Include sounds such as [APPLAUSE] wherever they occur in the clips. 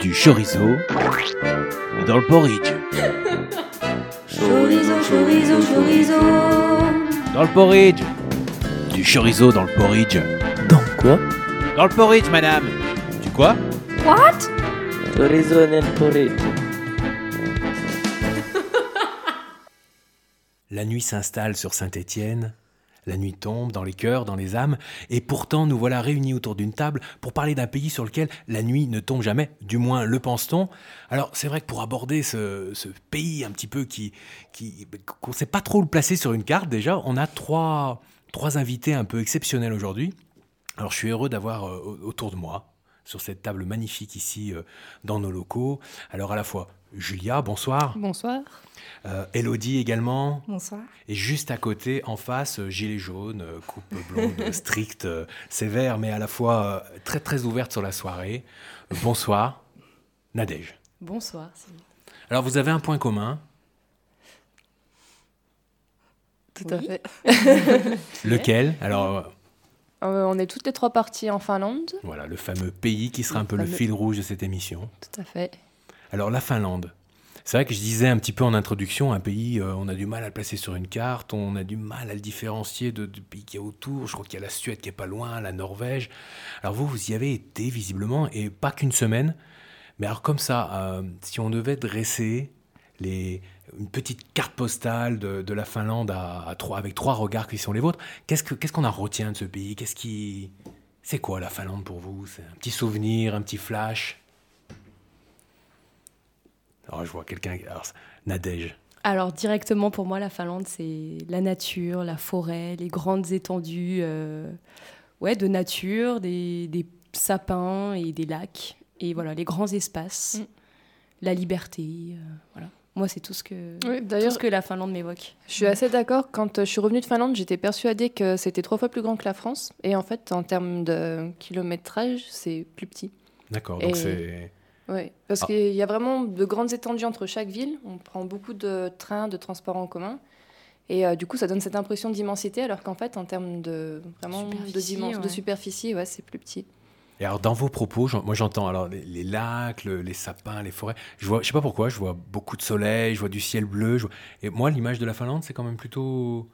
du chorizo dans le porridge. Chorizo, chorizo, chorizo. Dans le porridge. Du chorizo dans le porridge. Dans quoi? Dans le porridge, madame. Du quoi? What? Chorizo nel porridge. La nuit s'installe sur Saint-Étienne. La nuit tombe dans les cœurs, dans les âmes, et pourtant nous voilà réunis autour d'une table pour parler d'un pays sur lequel la nuit ne tombe jamais, du moins le pense-t-on. Alors c'est vrai que pour aborder ce, pays un petit peu qui, qui qu'on ne sait pas trop le placer sur une carte déjà, on a trois, trois invités un peu exceptionnels aujourd'hui. Alors je suis heureux d'avoir euh, autour de moi, sur cette table magnifique ici euh, dans nos locaux, alors à la fois Julia, bonsoir. Bonsoir. Euh, Elodie également. Bonsoir. Et juste à côté, en face, euh, gilet jaune, euh, coupe blonde, [LAUGHS] stricte, sévère, mais à la fois très très ouverte sur la soirée. Bonsoir, Nadège. Bonsoir. Alors vous avez un point commun, Tout Oui. à fait. [LAUGHS] [LAUGHS] lequel? Alors euh, on est toutes les trois parties en Finlande. voilà, le fameux pays qui sera Le un peu le fil rouge de cette émission. Tout à fait. Alors la Finlande. C'est vrai que je disais un petit peu en introduction, un pays, euh, on a du mal à le placer sur une carte, on a du mal à le différencier de, pays qui est autour. Je crois qu'il y a la Suède qui est pas loin, la Norvège. Alors vous, vous y avez été visiblement, et pas qu'une semaine. Mais alors comme ça, euh, si on devait dresser une petite carte postale de, la Finlande avec trois regards qui sont les vôtres, qu'est-ce que- qu'est-ce qu'on en retient de ce pays? Qu'est-ce qui, c'est quoi la Finlande pour vous? C'est un petit souvenir, un petit flash? Alors, je vois quelqu'un. Nadège. Alors directement pour moi, la Finlande, c'est la nature, la forêt, les grandes étendues euh, ouais, de nature, des, des sapins et des lacs. Et voilà, les grands espaces, Mm. la liberté. euh, voilà. Moi, c'est tout ce que, Oui, tout d'ailleurs, ce que la Finlande m'évoque. je suis assez d'accord. Quand euh, je suis revenue de Finlande, j'étais persuadée que c'était trois fois plus grand que la France. Et en fait, en termes de kilométrage, c'est plus petit. D'accord, donc Et- c'est. Oui, parce Ah. qu'il y a vraiment de grandes étendues entre chaque ville. On prend beaucoup de trains, de transports en commun. Et euh, du coup, ça donne cette impression d'immensité, alors qu'en fait, en termes de, vraiment de, Superficie, de ouais. superficie, ouais, c'est plus petit. Et alors, dans vos propos, moi j'entends alors les, les lacs, le- les sapins, les forêts. Je vois, je sais pas pourquoi, je vois beaucoup de soleil, je vois du ciel bleu. je vois- Et moi, l'image de la Finlande, c'est quand même plutôt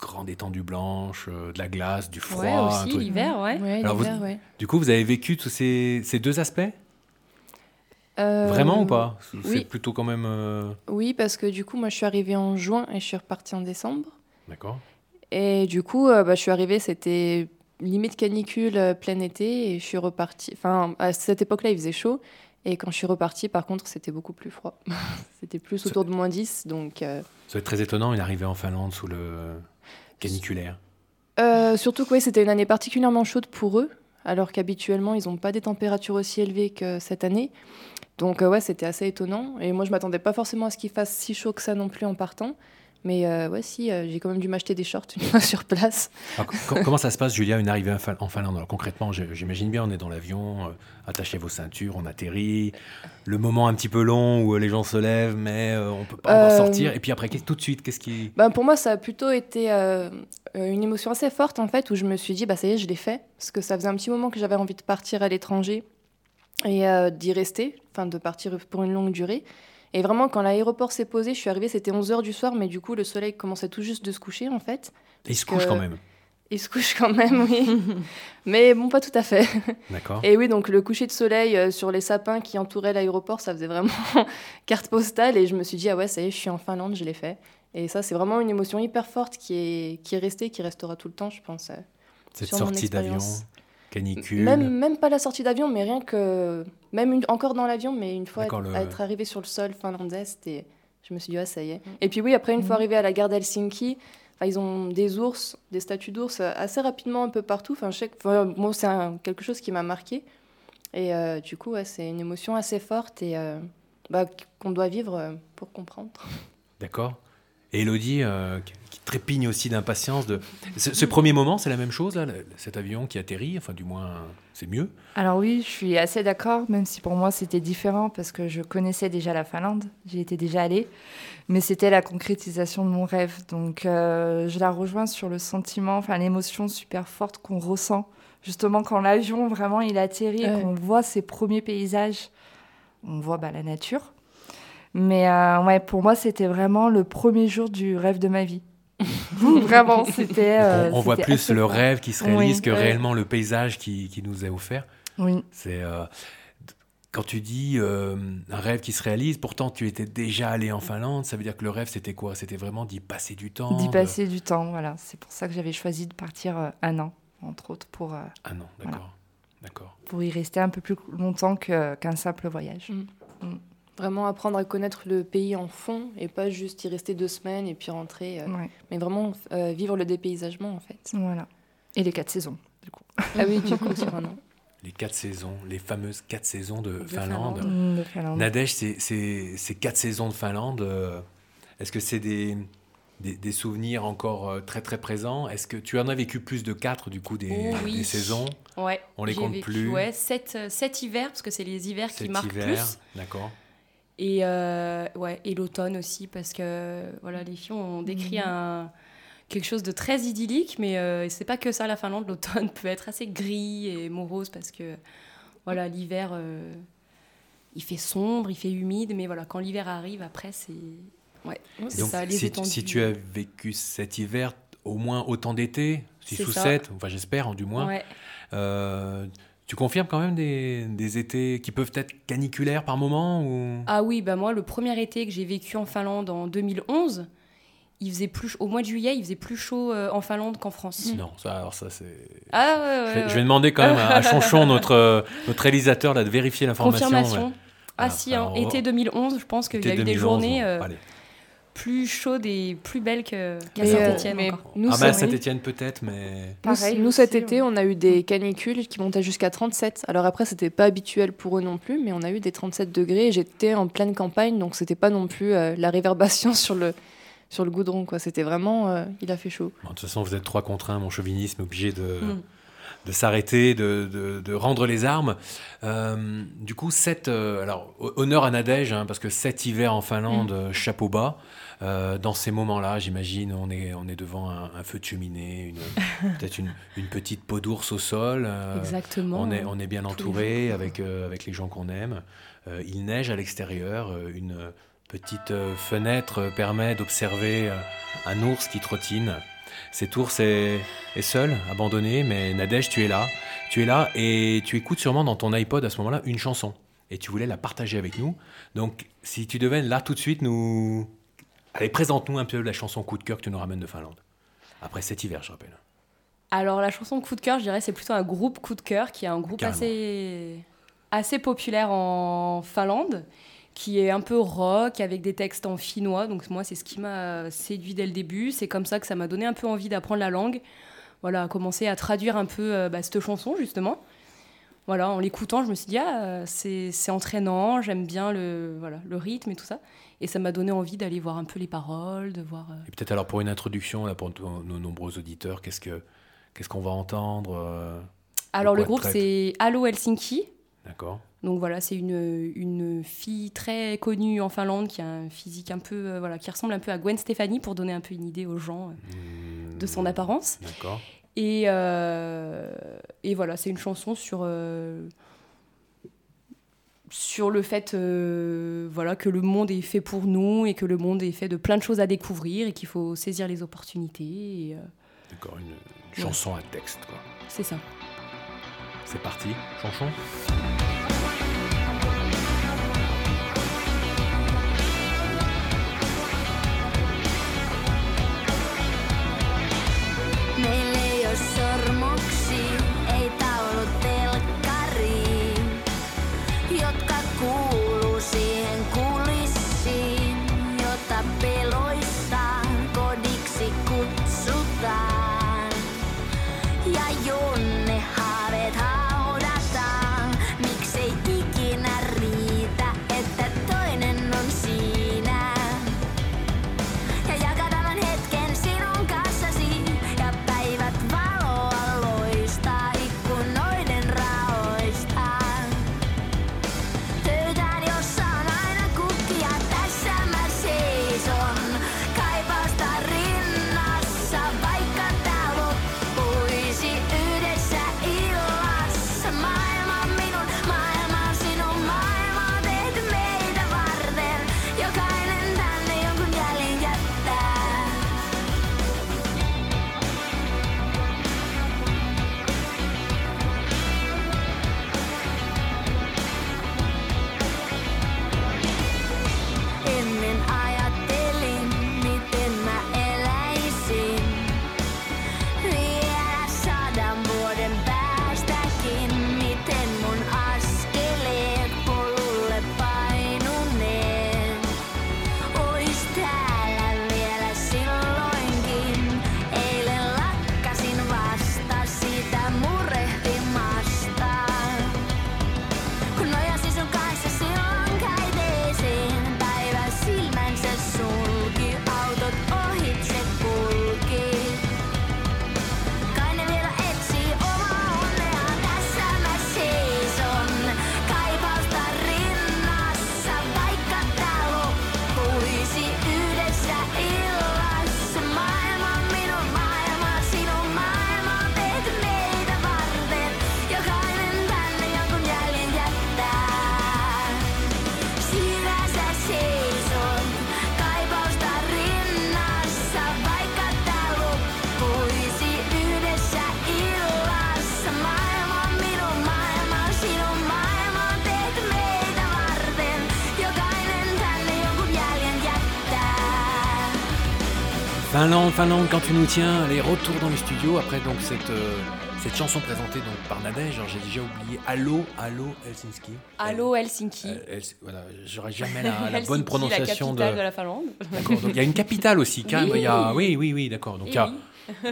grande étendue blanche, euh, de la glace, du froid. ouais, aussi, l'hiver, ouais. Ouais, Alors, vous- l'hiver, ouais. Du coup, vous avez vécu tous ces, ces deux aspects? Euh, Vraiment ou pas? C'est oui. plutôt quand même. euh, Oui, parce que du coup, moi, je suis arrivée en juin et je suis repartie en décembre. D'accord. Et du coup, euh, bah, je suis arrivée, c'était limite canicule plein été et je suis repartie. Enfin, à cette époque-là, il faisait chaud. Et quand je suis repartie, par contre, c'était beaucoup plus froid. [LAUGHS] c'était plus Ça- autour de moins 10. Donc, Ça va être très étonnant, une arrivée en Finlande sous le caniculaire. surtout que ouais, c'était une année particulièrement chaude pour eux, alors qu'habituellement, ils n'ont pas des températures aussi élevées que cette année. Donc, euh, ouais, c'était assez étonnant. Et moi, je m'attendais pas forcément à ce qu'il fasse si chaud que ça non plus en partant. Mais euh, ouais, si, euh, j'ai quand même dû m'acheter des shorts une fois [LAUGHS] sur place. Alors, co- comment ça se passe, Julia, une arrivée en Fin- en Finlande? Alors, Concrètement, j'imagine bien, on est dans l'avion, euh, attachez vos ceintures, on atterrit. Le moment un petit peu long où les gens se lèvent, mais on peut pas Euh, sortir. Et puis après, tout de suite, qu'est-ce qui... Ben, pour moi, ça a plutôt été une émotion assez forte, en fait, où je me suis dit, bah, ça y est, je l'ai fait. Parce que ça faisait un petit moment que j'avais envie de partir à l'étranger et euh, d'y rester, enfin, de partir pour une longue durée. Et vraiment, quand l'aéroport s'est posé, je suis arrivée, c'était 11h du soir, mais du coup, le soleil commençait tout juste de se coucher, en fait. Il se couche que- quand même. Il se couche quand même, oui. [LAUGHS] mais bon, pas tout à fait. D'accord. Et oui, donc le coucher de soleil euh, sur les sapins qui entouraient l'aéroport, ça faisait vraiment [LAUGHS] carte postale. Et je me suis dit, ah ouais, ça y est, je suis en Finlande, je l'ai fait. Et ça, c'est vraiment une émotion hyper forte qui est, qui est restée, qui restera tout le temps, je pense. euh. Cette sur mon sortie d'avion. Canicule. Même, même pas la sortie d'avion, mais rien que. Même une- encore dans l'avion, mais une fois être, le- être arrivé sur le sol finlandais, c'était. Je me suis dit, ah, ça y est. Et puis oui, après, une fois arrivé à la gare d'Helsinki, enfin, ils ont des ours, des statues d'ours euh, assez rapidement un peu partout. Enfin, je sais que, enfin, moi, c'est un- quelque chose qui m'a marqué. Et euh, du coup, ouais, c'est une émotion assez forte et euh, bah, qu'on doit vivre pour comprendre. D'accord. Et Elodie, euh, qui, trépigne aussi d'impatience. De... Ce, ce premier moment, c'est la même chose, là, cet avion qui atterrit, enfin du moins, c'est mieux. Alors oui, je suis assez d'accord, même si pour moi c'était différent parce que je connaissais déjà la Finlande, j'y étais déjà allée, mais c'était la concrétisation de mon rêve. Donc euh, je la rejoins sur le sentiment, enfin l'émotion super forte qu'on ressent Justement, quand l'avion vraiment il atterrit et Ouais. qu'on voit ses premiers paysages, on voit bah, la nature. Mais euh, ouais, pour moi, c'était vraiment le premier jour du rêve de ma vie. [LAUGHS] vraiment, [LAUGHS] c'était. Euh, on, on voit plus le rêve qui se Oui, réalise que ouais. réellement le paysage qui, qui nous est offert. Oui. C'est euh, quand tu dis euh, un rêve qui se réalise, pourtant tu étais déjà allé en Finlande, ça veut dire que le rêve c'était quoi? C'était vraiment d'y passer du temps. D'y de- passer du temps, voilà. C'est pour ça que j'avais choisi de partir euh, un an, entre autres, pour, euh, Ah non, d'accord, Voilà. d'accord. pour y rester un peu plus longtemps qu'un simple voyage. Vraiment apprendre à connaître le pays en fond et pas juste y rester deux semaines et puis rentrer. euh, Ouais, mais vraiment euh, vivre le dépaysagement en fait. voilà. Et les quatre saisons, du coup. Ah oui, du coup, sur un an. Les quatre saisons, les fameuses quatre saisons de, De Finlande. Finlande. Mm, de Finlande. Nadège, c'est- c'est ces quatre saisons de Finlande, euh, est-ce que c'est des, des, des souvenirs encore euh, très très présents? Est-ce que tu en as vécu plus de quatre du coup des, Oh oui. des saisons? Ouais. On les compte vécu, plus. Ouais, sept, euh, sept hivers, parce que c'est les hivers qui marquent hiver, plus. d'accord. Et, euh, ouais, et l'automne aussi, parce que voilà, les filles ont décrit Mhm. un, quelque chose de très idyllique, mais euh, c'est pas que ça la Finlande. L'automne [LAUGHS] peut être assez gris et morose, parce que voilà, l'hiver, euh, il fait sombre, il fait humide, mais voilà, quand l'hiver arrive, après, c'est. Ouais, Donc, ça, les si, étendues. si tu as vécu cet hiver, au moins autant d'été, 6 C'est ou ça. 7, enfin j'espère, hein, du moins, Ouais. euh, tu confirmes quand même des, des étés qui peuvent être caniculaires par moment ou... Ah oui, bah moi, le premier été que j'ai vécu en Finlande en 2011, il faisait plus au mois de juillet, il faisait plus chaud euh, en Finlande qu'en France. Non, ça, alors ça c'est... Ah ouais, ouais, Je vais, ouais. je vais demander quand même à, Chonchon, [LAUGHS] notre, euh, notre réalisateur, là, de vérifier l'information. Confirmation. ouais. Ah Alors, si, hein, alors, été 2011, je pense qu'il y a eu des 2011, journées bon, euh, allez. Plus chaudes et plus belles que- qu'à euh, Saint-Etienne nous, ah bah Saint-Etienne peut-être, mais... Nous, Pareil nous, cet aussi, été, ouais. on a eu des canicules qui montaient jusqu'à 37. Alors après, c'était pas habituel pour eux non plus, mais on a eu des 37 degrés et j'étais en pleine campagne, donc c'était pas non plus euh, la réverbération [LAUGHS] sur le, sur le goudron. quoi. C'était vraiment, euh, il a fait chaud. Bon, de toute façon, vous êtes trois contre un, mon chauvinisme, obligé de, Mm. de s'arrêter, de, de- de rendre les armes. Euh, du coup, sept, euh, alors, ho- honneur à Nadège, hein, parce que sept hivers en Finlande, euh, chapeau bas. Euh, dans ces moments-là, j'imagine, on est, on est devant un, un feu de cheminée, [LAUGHS] peut-être une, une petite peau d'ours au sol. euh, Exactement. on est, on est bien entouré avec, euh, avec les gens qu'on aime. Il neige à l'extérieur. une petite fenêtre permet d'observer un ours qui trottine. Cet ours est, est seul, abandonné, mais Nadège, tu es là. Tu es là et tu écoutes sûrement dans ton iPod à ce moment-là une chanson. Et tu voulais la partager avec nous. Donc, si tu devais là tout de suite nous... Allez, présente-nous un peu la chanson coup de cœur que tu nous ramènes de Finlande. Après cet hiver, je rappelle. Alors la chanson coup de cœur, je dirais, c'est plutôt un groupe coup de cœur qui est un groupe Carrément. assez, assez populaire en Finlande, qui est un peu rock avec des textes en finnois. Donc moi, c'est ce qui m'a séduit dès le début. C'est comme ça que ça m'a donné un peu envie d'apprendre la langue. Voilà, commencer à traduire un peu euh, bah, cette chanson justement. Voilà, en l'écoutant, je me suis dit ah euh, c'est c'est entraînant, j'aime bien le voilà le rythme et tout ça. Et ça m'a donné envie d'aller voir un peu les paroles, de voir. euh, Et peut-être alors pour une introduction, là, pour nos nombreux auditeurs, qu'est-ce que qu'est-ce qu'on va entendre euh, Alors le groupe c'est Allo Helsinki. D'accord Donc voilà, c'est une, une fille très connue en Finlande qui a un physique un peu, euh, voilà, qui ressemble un peu à Gwen Stefani pour donner un peu une idée aux gens euh, de son Hmm, apparence. D'accord. Et, euh, et voilà, c'est une chanson sur, euh, sur le fait euh, voilà, que le monde est fait pour nous et que le monde est fait de plein de choses à découvrir et qu'il faut saisir les opportunités. euh, D'accord, une, une chanson à texte. c'est ça. C'est parti, chanson? Finlande, Finlande, quand tu nous tiens, allez, retour dans les studios après donc cette, euh, cette chanson présentée donc par Nadège. J'ai déjà oublié Allo, Allo Helsinki. Allô Helsinki. Elle- elle- voilà, j'aurais jamais la, la [LAUGHS] Helsinki, bonne prononciation la capitale de. de la Finlande. D'accord. Donc il y a une capitale aussi, quand même. Il y a, oui, oui, oui, d'accord. Donc il y a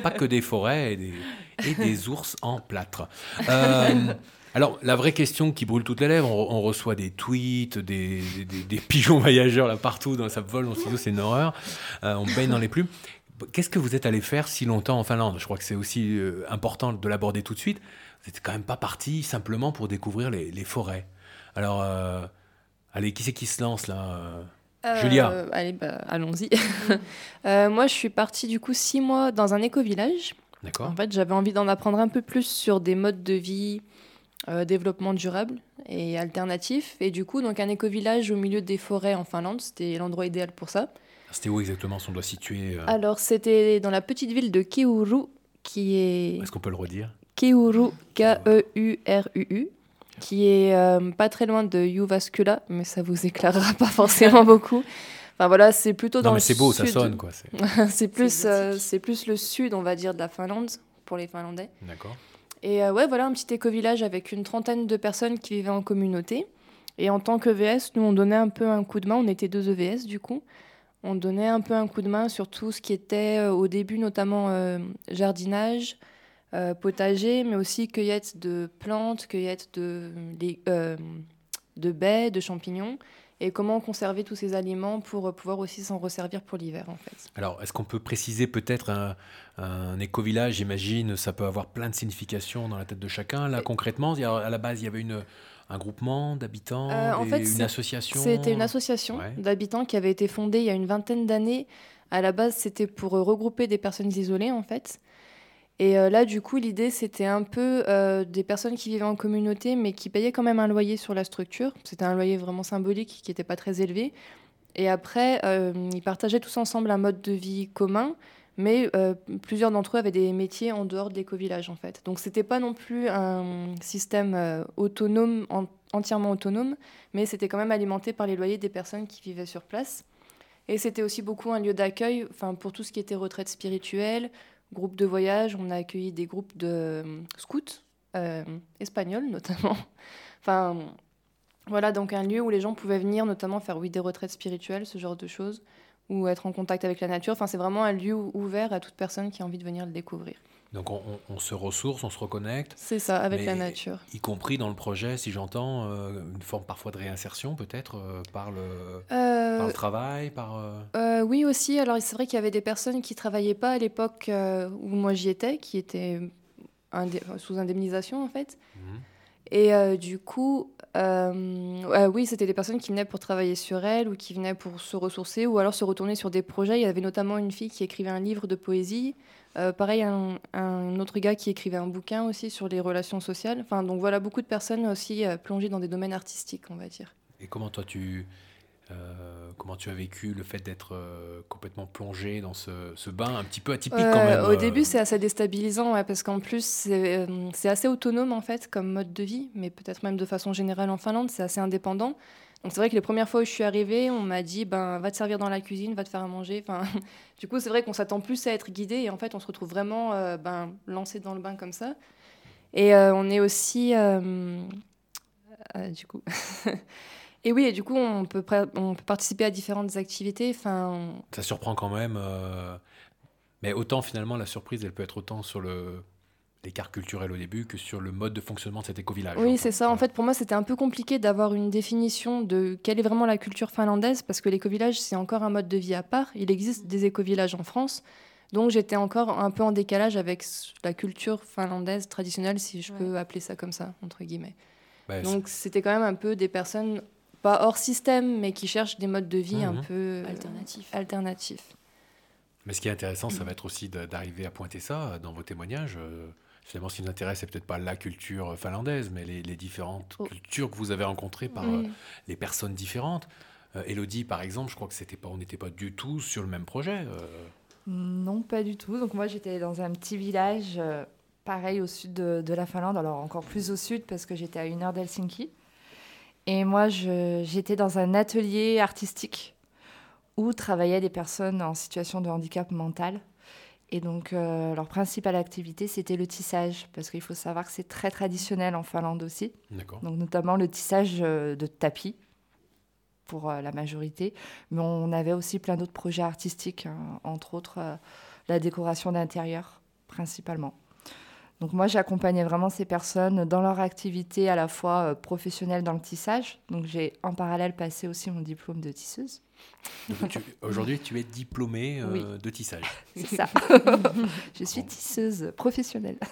pas que des forêts et des, et des [LAUGHS] ours en plâtre. Euh, alors, la vraie question qui brûle toutes les lèvres, on, on reçoit des tweets, des, des- des- des pigeons [LAUGHS] voyageurs là partout, dans, ça vole dans le studio, c'est une horreur. Euh, on baigne dans les plumes. Qu'est-ce que vous êtes allé faire si longtemps en Finlande? Je crois que c'est aussi euh, important de l'aborder tout de suite. Vous n'êtes quand même pas parti simplement pour découvrir les, les forêts. Alors, euh, allez, qui c'est qui se lance là? Euh Julia. Allez, bah, allons-y. [LAUGHS] Moi, je suis partie du coup six mois dans un éco-village. D'accord En fait, j'avais envie d'en apprendre un peu plus sur des modes de vie, développement durable et alternatif. Et du coup, donc un éco-village au milieu des forêts en Finlande, c'était l'endroit idéal pour ça. C'était où exactement si on doit situer euh, Alors, c'était dans la petite ville de Keuru, qui est Est-ce qu'on peut le redire? Keuru, K-E-U-R-U-U, qui est euh, pas très loin de Jyväskylä, mais ça vous éclairera pas forcément [LAUGHS] beaucoup. Enfin voilà, c'est plutôt dans Non, mais le c'est beau, ça sonne quoi. c'est- [LAUGHS] plus, C'est euh, c'est plus le sud, on va dire, de la Finlande pour les Finlandais. D'accord. Et euh, ouais, voilà un petit éco-village avec une trentaine de personnes qui vivaient en communauté. Et en tant qu'EVS, nous, on donnait un peu un coup de main. On était deux EVS, du coup. On donnait un peu un coup de main sur tout ce qui était euh, au début, notamment euh, jardinage, euh, potager, mais aussi cueillette de plantes, cueillette de, euh, de baies, de champignons. Et comment conserver tous ces aliments pour pouvoir aussi s'en resservir pour l'hiver, en fait. Alors, est-ce qu'on peut préciser peut-être un, un éco-village? J'imagine, ça peut avoir plein de significations dans la tête de chacun. Là, concrètement, à la base, il y avait une, un groupement d'habitants, Euh, en des- fait, une association C'était une association Ouais. d'habitants qui avait été fondée il y a une vingtaine d'années. À la base, c'était pour euh, regrouper des personnes isolées, en fait. Et euh, là, du coup, l'idée, c'était un peu euh, des personnes qui vivaient en communauté, mais qui payaient quand même un loyer sur la structure. C'était un loyer vraiment symbolique qui n'était pas très élevé. Et après, ils partageaient tous ensemble un mode de vie commun, mais euh, plusieurs d'entre eux avaient des métiers en dehors de l'éco-village, en fait. Donc, c'était pas non plus un système euh, autonome, en- entièrement autonome, mais c'était quand même alimenté par les loyers des personnes qui vivaient sur place. Et c'était aussi beaucoup un lieu d'accueil pour tout ce qui était retraite spirituelle, groupe de voyage. On a accueilli des groupes de euh, scouts, espagnols notamment. [LAUGHS] enfin, voilà, donc un lieu où les gens pouvaient venir notamment faire des retraites spirituelles, ce genre de choses, ou être en contact avec la nature. Enfin, c'est vraiment un lieu ou- ouvert à toute personne qui a envie de venir le découvrir. Donc, on, on- on se ressource, on se reconnecte, C'est ça, avec la nature. y compris dans le projet, si j'entends, euh, une forme parfois de réinsertion, peut-être, euh, par, le, Euh, par le travail, par... euh, oui aussi, alors c'est vrai qu'il y avait des personnes qui travaillaient pas à l'époque où moi j'y étais, qui étaient indé- sous indemnisation en fait. mhm. Et euh, du coup, euh, euh, oui, c'était des personnes qui venaient pour travailler sur elles ou qui venaient pour se ressourcer ou alors se retourner sur des projets. Il y avait notamment une fille qui écrivait un livre de poésie. Euh, pareil, un, un autre gars qui écrivait un bouquin aussi sur les relations sociales. Enfin, donc voilà, beaucoup de personnes aussi euh, plongées dans des domaines artistiques, on va dire. Et comment toi, tu... euh, comment tu as vécu le fait d'être euh, complètement plongé dans ce, ce bain un petit peu atypique quand Euh, même Au euh, début, c'est assez déstabilisant, ouais, parce qu'en plus, c'est euh, assez autonome en fait comme mode de vie, mais peut-être même de façon générale en Finlande, c'est assez indépendant. Donc c'est vrai que les premières fois où je suis arrivée, on m'a dit ben va te servir dans la cuisine, va te faire à manger. Enfin, [LAUGHS] du coup, c'est vrai qu'on s'attend plus à être guidé et en fait, on se retrouve vraiment euh, ben lancé dans le bain comme ça. Et euh, on est aussi euh, euh, du coup. [LAUGHS] et oui, et du coup, on peut, pr- on peut participer à différentes activités. Enfin, Ça surprend quand même. euh, Mais autant finalement, la surprise, elle peut être autant sur le l'écart culturel au début que sur le mode de fonctionnement de cet éco-village. Oui, c'est ça. En fait, pour moi, c'était un peu compliqué d'avoir une définition de quelle est vraiment la culture finlandaise, parce que l'éco-village, c'est encore un mode de vie à part. Il existe des éco-villages en France. Donc, j'étais encore un peu en décalage avec la culture finlandaise traditionnelle, si je Ouais. peux appeler ça comme ça, entre guillemets. Bah, Donc, c'était quand même un peu des personnes, pas hors système, mais qui cherchent des modes de vie un Mhm. peu euh, Alternatif. alternatifs. Mais ce qui est intéressant, ça va être aussi d'arriver à pointer ça euh, dans vos témoignages. Euh, Finalement, ce qui nous intéresse, c'est peut-être pas la culture finlandaise, mais les, les différentes Oh. cultures que vous avez rencontrées par Oui. euh, les personnes différentes. Euh, Elodie, par exemple, je crois que c'était pas, on n'était pas du tout sur le même projet. euh. Non, pas du tout. Donc moi, j'étais dans un petit village, euh, pareil au sud de, de la Finlande, alors encore plus au sud parce que j'étais à une heure d'Helsinki. Et moi, j'étais dans un atelier artistique où travaillaient des personnes en situation de handicap mental. Et donc, euh, leur principale activité, c'était le tissage, parce qu'il faut savoir que c'est très traditionnel en Finlande aussi. Donc, notamment le tissage euh, de tapis pour euh, la majorité. Mais on avait aussi plein d'autres projets artistiques, hein, entre autres euh, la décoration d'intérieur, principalement. Donc, moi, j'accompagnais vraiment ces personnes dans leur activité à la fois euh, professionnelle dans le tissage. Donc, j'ai en parallèle passé aussi mon diplôme de tisseuse. Aujourd'hui, tu es diplômée euh, Oui. de tissage. C'est ça. [LAUGHS] Je suis tisseuse professionnelle. [LAUGHS]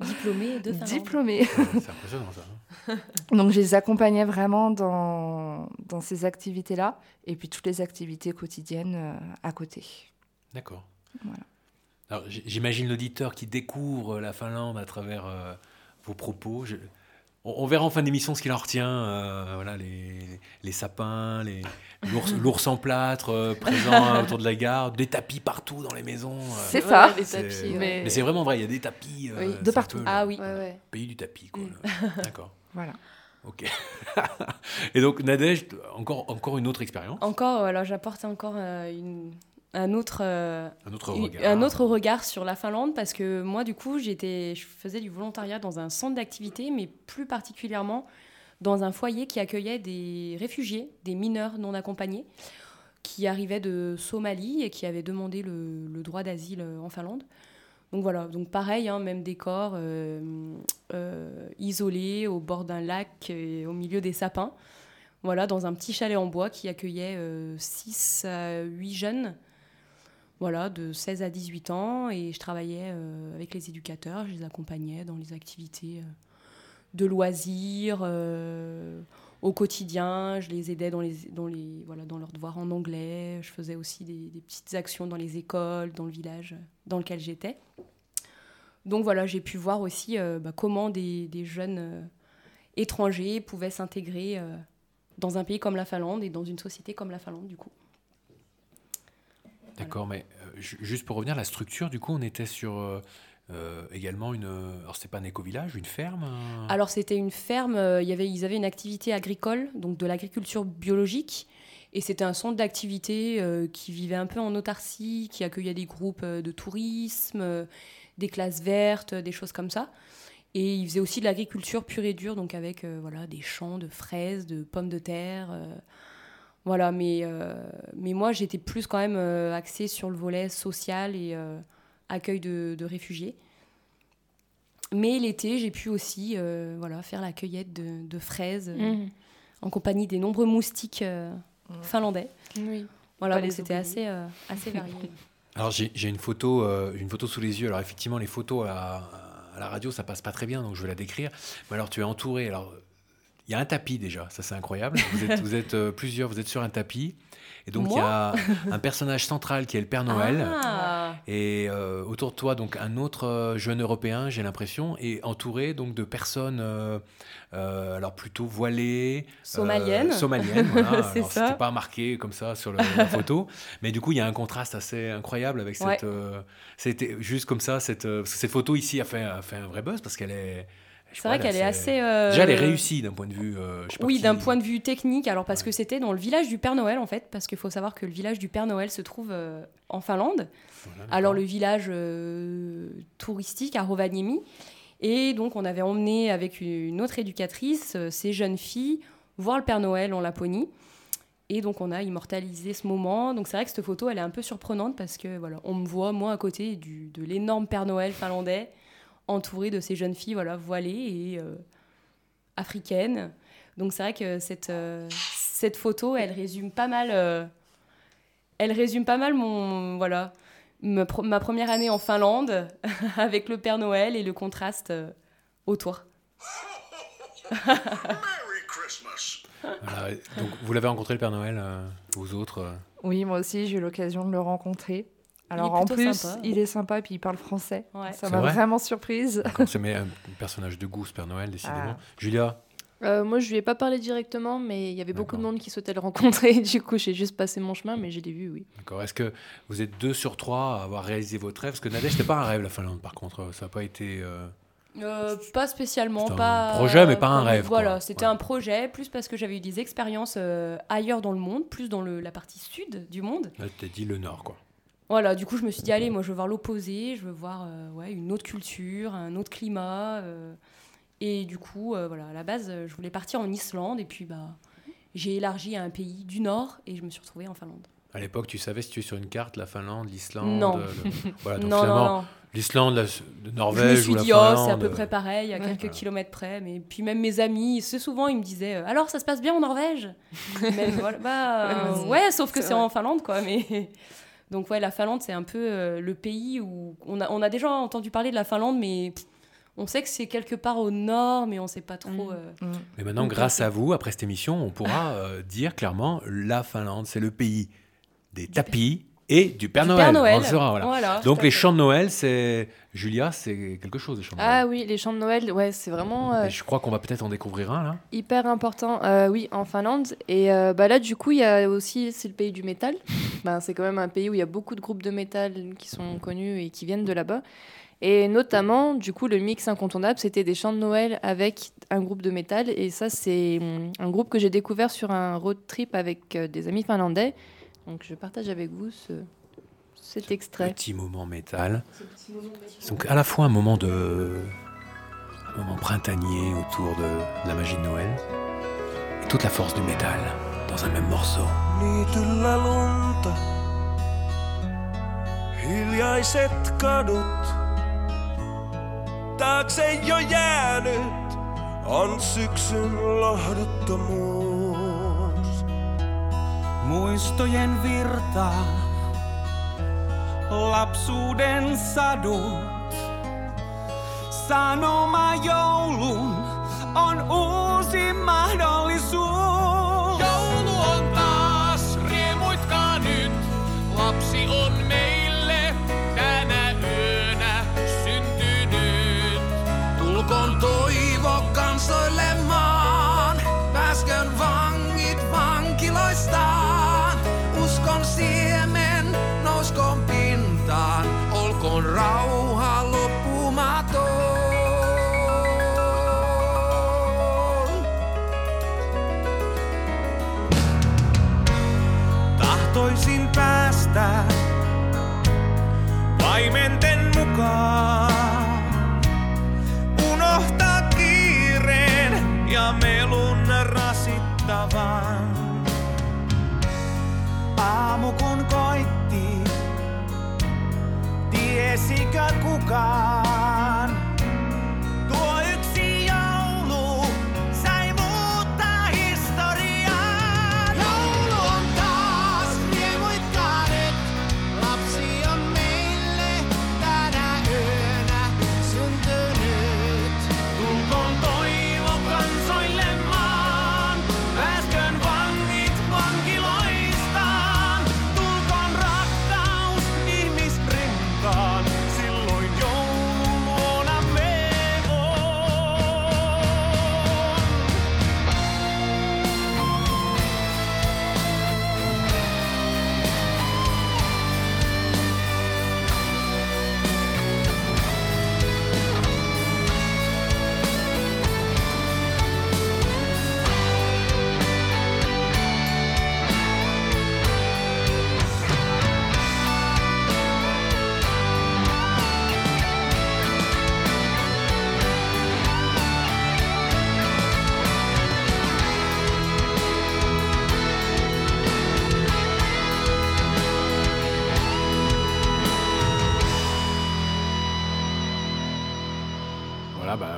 Diplômée de Finlande. Diplômée. C'est impressionnant ça. hein. [LAUGHS] Donc, je les accompagnais vraiment dans, dans ces activités-là. Et puis, toutes les activités quotidiennes euh, à côté. D'accord. Voilà. Alors, j'imagine l'auditeur qui découvre la Finlande à travers euh, vos propos. Je- On, on verra en fin d'émission ce qu'il en retient. euh, voilà, les, les sapins, les l'ours [LAUGHS] l'ours en plâtre euh, présent autour de la gare, des tapis partout dans les maisons. euh. C'est Ouais, ça. les C'est- tapis, ouais. Mais- Mais c'est vraiment vrai, il y a des tapis. euh, Oui, de partout. peu Ah oui. Ouais, ouais. Pays du tapis, quoi. Mm. [LAUGHS] [LAUGHS] D'accord. Voilà. Ok. Et donc, Nadège, encore, encore une autre expérience, Encore, alors j'apporte encore euh, une- un autre, euh, un autre regard. un autre regard sur la Finlande parce que moi, du coup, j'étais, je faisais du volontariat dans un centre d'activité, mais plus particulièrement dans un foyer qui accueillait des réfugiés, des mineurs non accompagnés, qui arrivaient de Somalie et qui avaient demandé le, le droit d'asile euh, en Finlande. Donc voilà, donc pareil, hein, même décor, euh, euh, isolé au bord d'un lac, et au milieu des sapins. Voilà, dans un petit chalet en bois qui accueillait 6 à 8 jeunes voilà, de 16 à 18 ans et je travaillais euh, avec les éducateurs, je les accompagnais dans les activités euh, de loisirs, euh, au quotidien, je les aidais dans, les, dans, les, voilà, dans leurs devoirs en anglais, je faisais aussi des, petites actions dans les écoles, dans le village dans lequel j'étais. Donc voilà, j'ai pu voir aussi bah, comment des, jeunes étrangers pouvaient s'intégrer dans un pays comme la Finlande et dans une société comme la Finlande du coup. D'accord, mais euh, ju- juste pour revenir, la structure, du coup, on était sur euh, euh, également une. Alors, c'était pas un éco-village, une ferme Alors c'était une ferme, euh, il y avait, ils avaient une activité agricole, donc de l'agriculture biologique. Et c'était un centre d'activité qui vivait un peu en autarcie, qui accueillait des groupes de tourisme, des classes vertes, des choses comme ça. Et ils faisaient aussi de l'agriculture pure et dure, donc avec voilà, des champs de fraises, de pommes de terre. Voilà, mais, euh, mais moi j'étais plus quand même euh, axée sur le volet social et euh, accueil de, de réfugiés. Mais l'été, j'ai pu aussi euh, voilà, faire la cueillette de, de fraises euh, Mhm. en compagnie des nombreux moustiques finlandais. Oui. Voilà, donc c'était assez, euh, assez varié. [LAUGHS] Alors, j'ai j'ai une photo, euh, une photo sous les yeux. Alors, effectivement, les photos à, à la radio, ça passe pas très bien, donc je vais la décrire. Mais alors, tu es entouré. Alors, il y a un tapis déjà, ça c'est incroyable. Vous êtes, vous êtes euh, plusieurs, vous êtes sur un tapis. Et donc, il y a un personnage central qui est le Père Noël. Ah, Et euh, autour de toi, donc un autre euh, jeune européen, j'ai l'impression, et entouré donc de personnes, euh, alors plutôt voilées, somalienne. euh, somaliennes, voilà. [LAUGHS] C'est Alors, ça. C'était pas marqué comme ça sur le- la photo, mais du coup il y a un contraste assez incroyable avec cette. Ouais. c'était juste comme ça cette cette photo ici a fait, a fait un vrai buzz parce qu'elle est. C'est vrai qu'elle est assez. euh, Déjà elle est réussie d'un point de vue. euh, je sais pas Oui, d'un point de vue technique, alors parce Ouais. que c'était dans le village du Père Noël en fait, parce qu'il faut savoir que le village du Père Noël se trouve euh, en Finlande. Voilà, Alors le village euh, touristique à Rovaniemi. Et donc on avait emmené avec une autre éducatrice euh, ces jeunes filles voir le Père Noël en Laponie. Et donc on a immortalisé ce moment. Donc c'est vrai que cette photo elle est un peu surprenante parce que voilà, on me voit moi à côté du, de l'énorme Père Noël finlandais entouré de ces jeunes filles voilà voilées et euh, africaines. Donc c'est vrai que cette, euh, cette photo elle résume pas mal euh, elle résume pas mal mon voilà ma, première année en Finlande [LAUGHS] avec le Père Noël et le contraste euh, autour. [LAUGHS] Voilà, donc vous l'avez rencontré le Père Noël, euh, vous autres. euh, Oui, moi aussi, j'ai eu l'occasion de le rencontrer. Alors en plus, sympa. il est sympa et puis il parle français. Ouais. Ça m'a vrai vraiment surprise. Quand c'est mais un personnage de goût, ce Père Noël, décidément. Ah. Julia, Euh, moi, je lui ai pas parlé directement, mais il y avait beaucoup de monde qui souhaitait le rencontrer. [LAUGHS] Du coup, j'ai juste passé mon chemin, mais je l'ai vu, oui. d'accord. Est-ce que vous êtes deux sur trois à avoir réalisé votre rêve Parce que Nadège, c'était pas un rêve la Finlande, par contre. Ça n'a pas été. euh, Euh, pas spécialement, un pas projet, mais pas un rêve. Voilà, c'était Ouais. un projet, plus parce que j'avais eu des expériences euh, ailleurs dans le monde, plus dans le- la partie sud du monde. Là, t'as dit le Nord, quoi. Voilà, du coup, je me suis dit, allez, moi, je veux voir l'opposé, je veux voir euh, ouais, une autre culture, un autre climat. euh, et du coup, euh, voilà, à la base, euh, je voulais partir en Islande, et puis bah, j'ai élargi à un pays du Nord, et je me suis retrouvée en Finlande. À l'époque, tu savais si tu es sur une carte la Finlande, l'Islande Non. le- Voilà, donc [LAUGHS] non, non, finalement, non. l'Islande, la, de Je me Norvège suis ou dit, oh, c'est à peu euh, près pareil, à Ouais. quelques Voilà. kilomètres près. Mais puis même mes amis, c'est souvent, ils me disaient, euh, alors ça se passe bien en Norvège? [LAUGHS] Même, voilà, bah, Ouais, euh, sauf que C'est en Finlande, quoi. Mais donc ouais, la Finlande, c'est un peu euh, le pays où on a, on a déjà entendu parler de la Finlande, mais pff, on sait que c'est quelque part au nord, mais on sait pas trop. Mm. euh, Mm. Mais maintenant, Donc, grâce euh, à vous, après cette émission, on pourra euh, dire clairement la Finlande, c'est le pays des tapis et du Père du Noël. Père Noël. On le saura, voilà. Voilà, Donc les chants de Noël, c'est Julia, c'est quelque chose les chants de Ah oui, les chants de Noël, ouais, c'est vraiment euh, je crois qu'on va peut-être en découvrir un là. hyper important. Euh, oui, en Finlande. Et euh, bah là, du coup, il y a aussi, c'est le pays du métal. [LAUGHS] Ben, c'est quand même un pays où il y a beaucoup de groupes de métal qui sont connus et qui viennent de là-bas. Et notamment, du coup, le mix incontournable, c'était des chants de Noël avec un groupe de métal. Et ça, c'est hum, un groupe que j'ai découvert sur un road trip avec des amis finlandais. Donc, je partage avec vous ce, cet extrait. Petit moment métal. Donc à la fois un moment de un moment printanier autour de, de la magie de Noël et toute la force du métal dans un même morceau. Niityllä lunta, hiljaiset kadut. Taakse jo jäänyt on syksyn lohduttomuus. Muistojen virta, lapsuuden sadut. Sanoma joulun on uusi mahdollisuus. Päästä paimenten mukaan. Unohtaa kiireen ja melun rasittavan. Aamu kun koitti, tiesikö kukaan?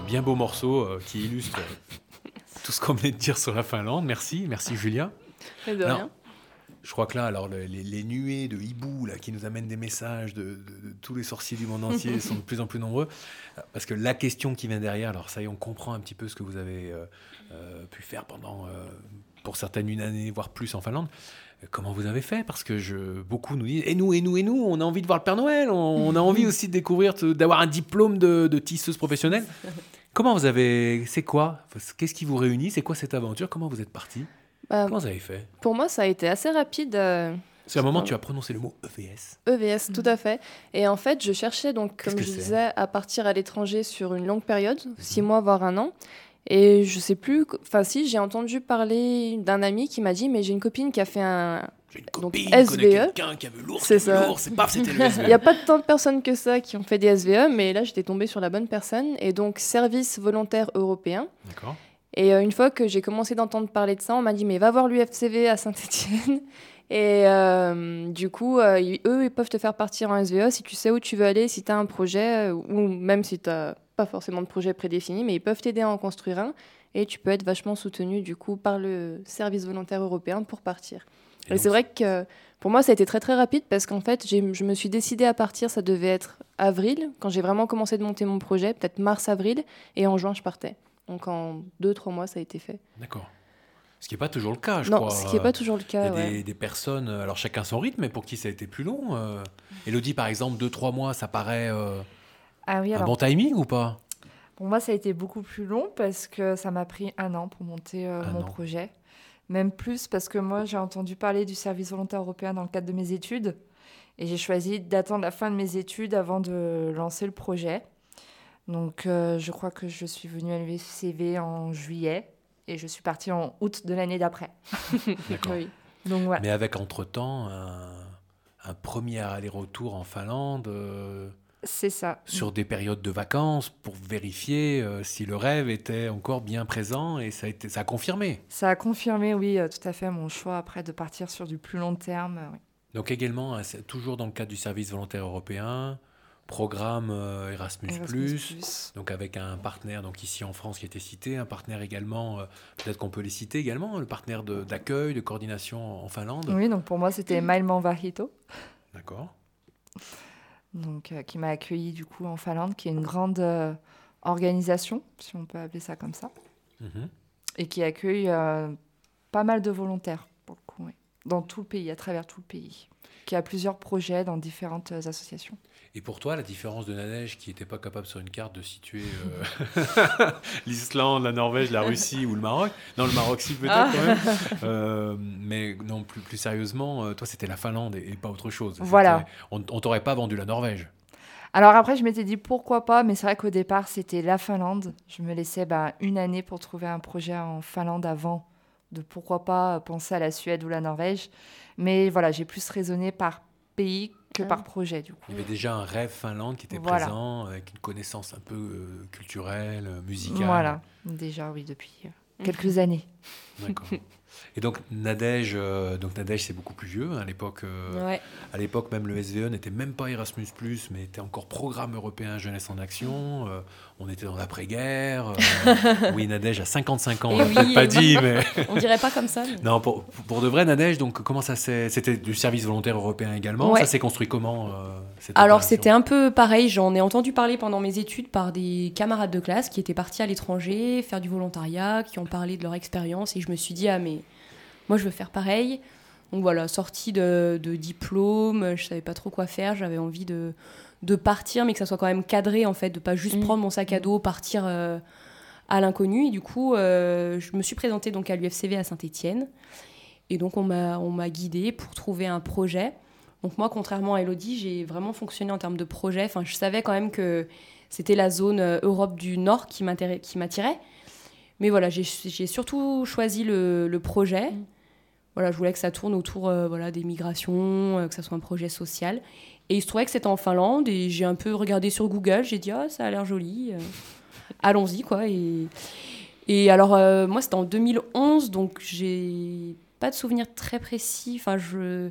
Bien beau morceau euh, qui illustre tout ce qu'on venait de dire sur la Finlande. Merci, merci Julia. De rien. Je crois que là, alors le- les, les nuées de hibou là, qui nous amènent des messages de, de- de tous les sorciers du monde entier [LAUGHS] sont de plus en plus nombreux. Parce que la question qui vient derrière, alors ça y est, on comprend un petit peu ce que vous avez euh, euh, pu faire pendant, euh, pour certaines, une année, voire plus en Finlande. Comment vous avez fait? Parce que je, beaucoup nous disent Et nous, et nous, et nous, on a envie de voir le Père Noël, on, on a [LAUGHS] envie aussi de découvrir, d'avoir un diplôme de, de tisseuse professionnelle. [LAUGHS] Comment vous avez. C'est quoi Qu'est-ce qui vous réunit C'est quoi cette aventure Comment vous êtes parti? Bah, Comment vous avez fait? Pour moi, ça a été assez rapide. euh, C'est un moment tu as prononcé le mot EVS. EVS, tout à fait. Et en fait, je cherchais, donc, comme que je disais, à partir à l'étranger sur une longue période, six mois, voire un an. Et je sais plus, enfin si, j'ai entendu parler d'un ami qui m'a dit, mais j'ai une copine qui a fait un... J'ai une Donc, copine, SVE, quelqu'un qui c'est avait ça. lourd, c'est c'était le [LAUGHS] Il SVE. n'y a pas tant de personnes que ça qui ont fait des SVE, mais là, j'étais tombée sur la bonne personne. Et donc, service volontaire européen. D'accord. Et euh, une fois que j'ai commencé d'entendre parler de ça, on m'a dit mais va voir l'UFCV à Saint-Etienne. [LAUGHS] Et euh, du coup, euh, eux, ils peuvent te faire partir en SVE si tu sais où tu veux aller, si tu as un projet, ou même si tu n'as pas forcément de projet prédéfini, mais ils peuvent t'aider à en construire un. Et tu peux être vachement soutenu du coup par le service volontaire européen pour partir. Et, c'est vrai que pour moi, ça a été très très rapide parce qu'en fait, je me suis décidée à partir, ça devait être avril, quand j'ai vraiment commencé de monter mon projet, peut-être mars-avril, et en juin, je partais. Donc en deux, trois mois, ça a été fait. D'accord. Ce qui n'est pas toujours le cas, je non, crois. ce qui n'est pas toujours le Il y cas. a ouais. des, des personnes, euh, alors chacun son rythme, mais pour qui ça a été plus long. euh, Elodie, par exemple, 2-3 mois, ça paraît euh, Ah oui, un bon timing ou pas? Pour moi, ça a été beaucoup plus long parce que ça m'a pris un an pour monter euh, mon an. projet. Même plus parce que moi, j'ai entendu parler du service volontaire européen dans le cadre de mes études. Et j'ai choisi d'attendre la fin de mes études avant de lancer le projet. Donc, euh, je crois que je suis venue à l'UFCV en juillet et je suis partie en août de l'année d'après. [LAUGHS] D'accord. Oui. Donc, voilà. Mais avec entre-temps un, un premier aller-retour en Finlande euh, C'est ça. sur des périodes de vacances pour vérifier euh, si le rêve était encore bien présent et ça a, été, ça a confirmé. Ça a confirmé, oui, euh, tout à fait, mon choix après de partir sur du plus long terme. euh, oui. Donc également, toujours dans le cadre du service volontaire européen, programme euh, Erasmus+, donc avec un partenaire donc ici en France qui était cité, un partenaire également, peut-être qu'on peut les citer également, le partenaire de- d'accueil, de, coordination en Finlande. Oui, donc pour moi, c'était Mailman Vahito. D'accord. Donc, euh, qui m'a accueilli du coup en Finlande, qui est une grande euh, organisation, si on peut appeler ça comme ça, Mhm. et qui accueille euh, pas mal de volontaires, pour le coup, oui. dans tout le pays, à travers tout le pays, qui a plusieurs projets dans différentes associations. Et pour toi, la différence de Nadège qui n'était pas capable sur une carte de situer euh, [LAUGHS] l'Islande, la Norvège, la Russie ou le Maroc, non le Maroc si peut-être Ah. quand même, Euh, mais non plus, plus sérieusement, euh, toi c'était la Finlande et, et pas autre chose. Voilà. On, on t'aurait pas vendu la Norvège. Alors après, je m'étais dit pourquoi pas, mais c'est vrai qu'au départ, c'était la Finlande. Je me laissais bah, une année pour trouver un projet en Finlande avant de pourquoi pas penser à la Suède ou la Norvège. Mais voilà, j'ai plus raisonné par pays que Ah. par projet du coup. Il y avait déjà un rêve Finlande qui était Voilà. présent, avec une connaissance un peu euh, culturelle, euh, musicale. Voilà, déjà oui, depuis euh, quelques années. D'accord. [LAUGHS] Et donc Nadège, euh, donc Nadège c'est beaucoup plus vieux. hein, à l'époque, euh, Ouais. à l'époque même le SVE n'était même pas Erasmus+, mais était encore Programme européen jeunesse en action. euh, on était dans l'après-guerre. [LAUGHS] oui, Nadège a 55 ans, on oui, peut-être pas dit, mais [LAUGHS] On dirait pas comme ça. mais- non, pour, pour de vrai Nadège. Donc comment ça s'est, c'était du service volontaire européen également. Ouais. Ça s'est construit comment Alors c'était un peu pareil, j'en ai entendu parler pendant mes études par des camarades de classe qui étaient partis à l'étranger faire du volontariat, qui ont parlé de leur expérience et je me suis dit ah mais moi je veux faire pareil. Donc voilà, sortie de, de diplôme, je savais pas trop quoi faire, j'avais envie de, de partir mais que ça soit quand même cadré en fait, de pas juste Mhm. prendre mon sac à dos, partir euh, à l'inconnu et du coup euh, je me suis présentée donc à l'UFCV à Saint-Étienne et donc on m'a on m'a guidée pour trouver un projet. Donc moi, contrairement à Elodie, j'ai vraiment fonctionné en termes de projet. Enfin, je savais quand même que c'était la zone euh, Europe du Nord qui m'attirait. Mais voilà, j'ai j'ai surtout choisi le, le projet. Mm. Voilà, je voulais que ça tourne autour euh, voilà, des migrations, euh, que ça soit un projet social. Et il se trouvait que c'était en Finlande et j'ai un peu regardé sur Google. J'ai dit, ah, ça a l'air joli. euh, Allons-y, quoi. Et, et alors, moi, c'était en 2011, donc j'ai pas de souvenir très précis. Enfin, je...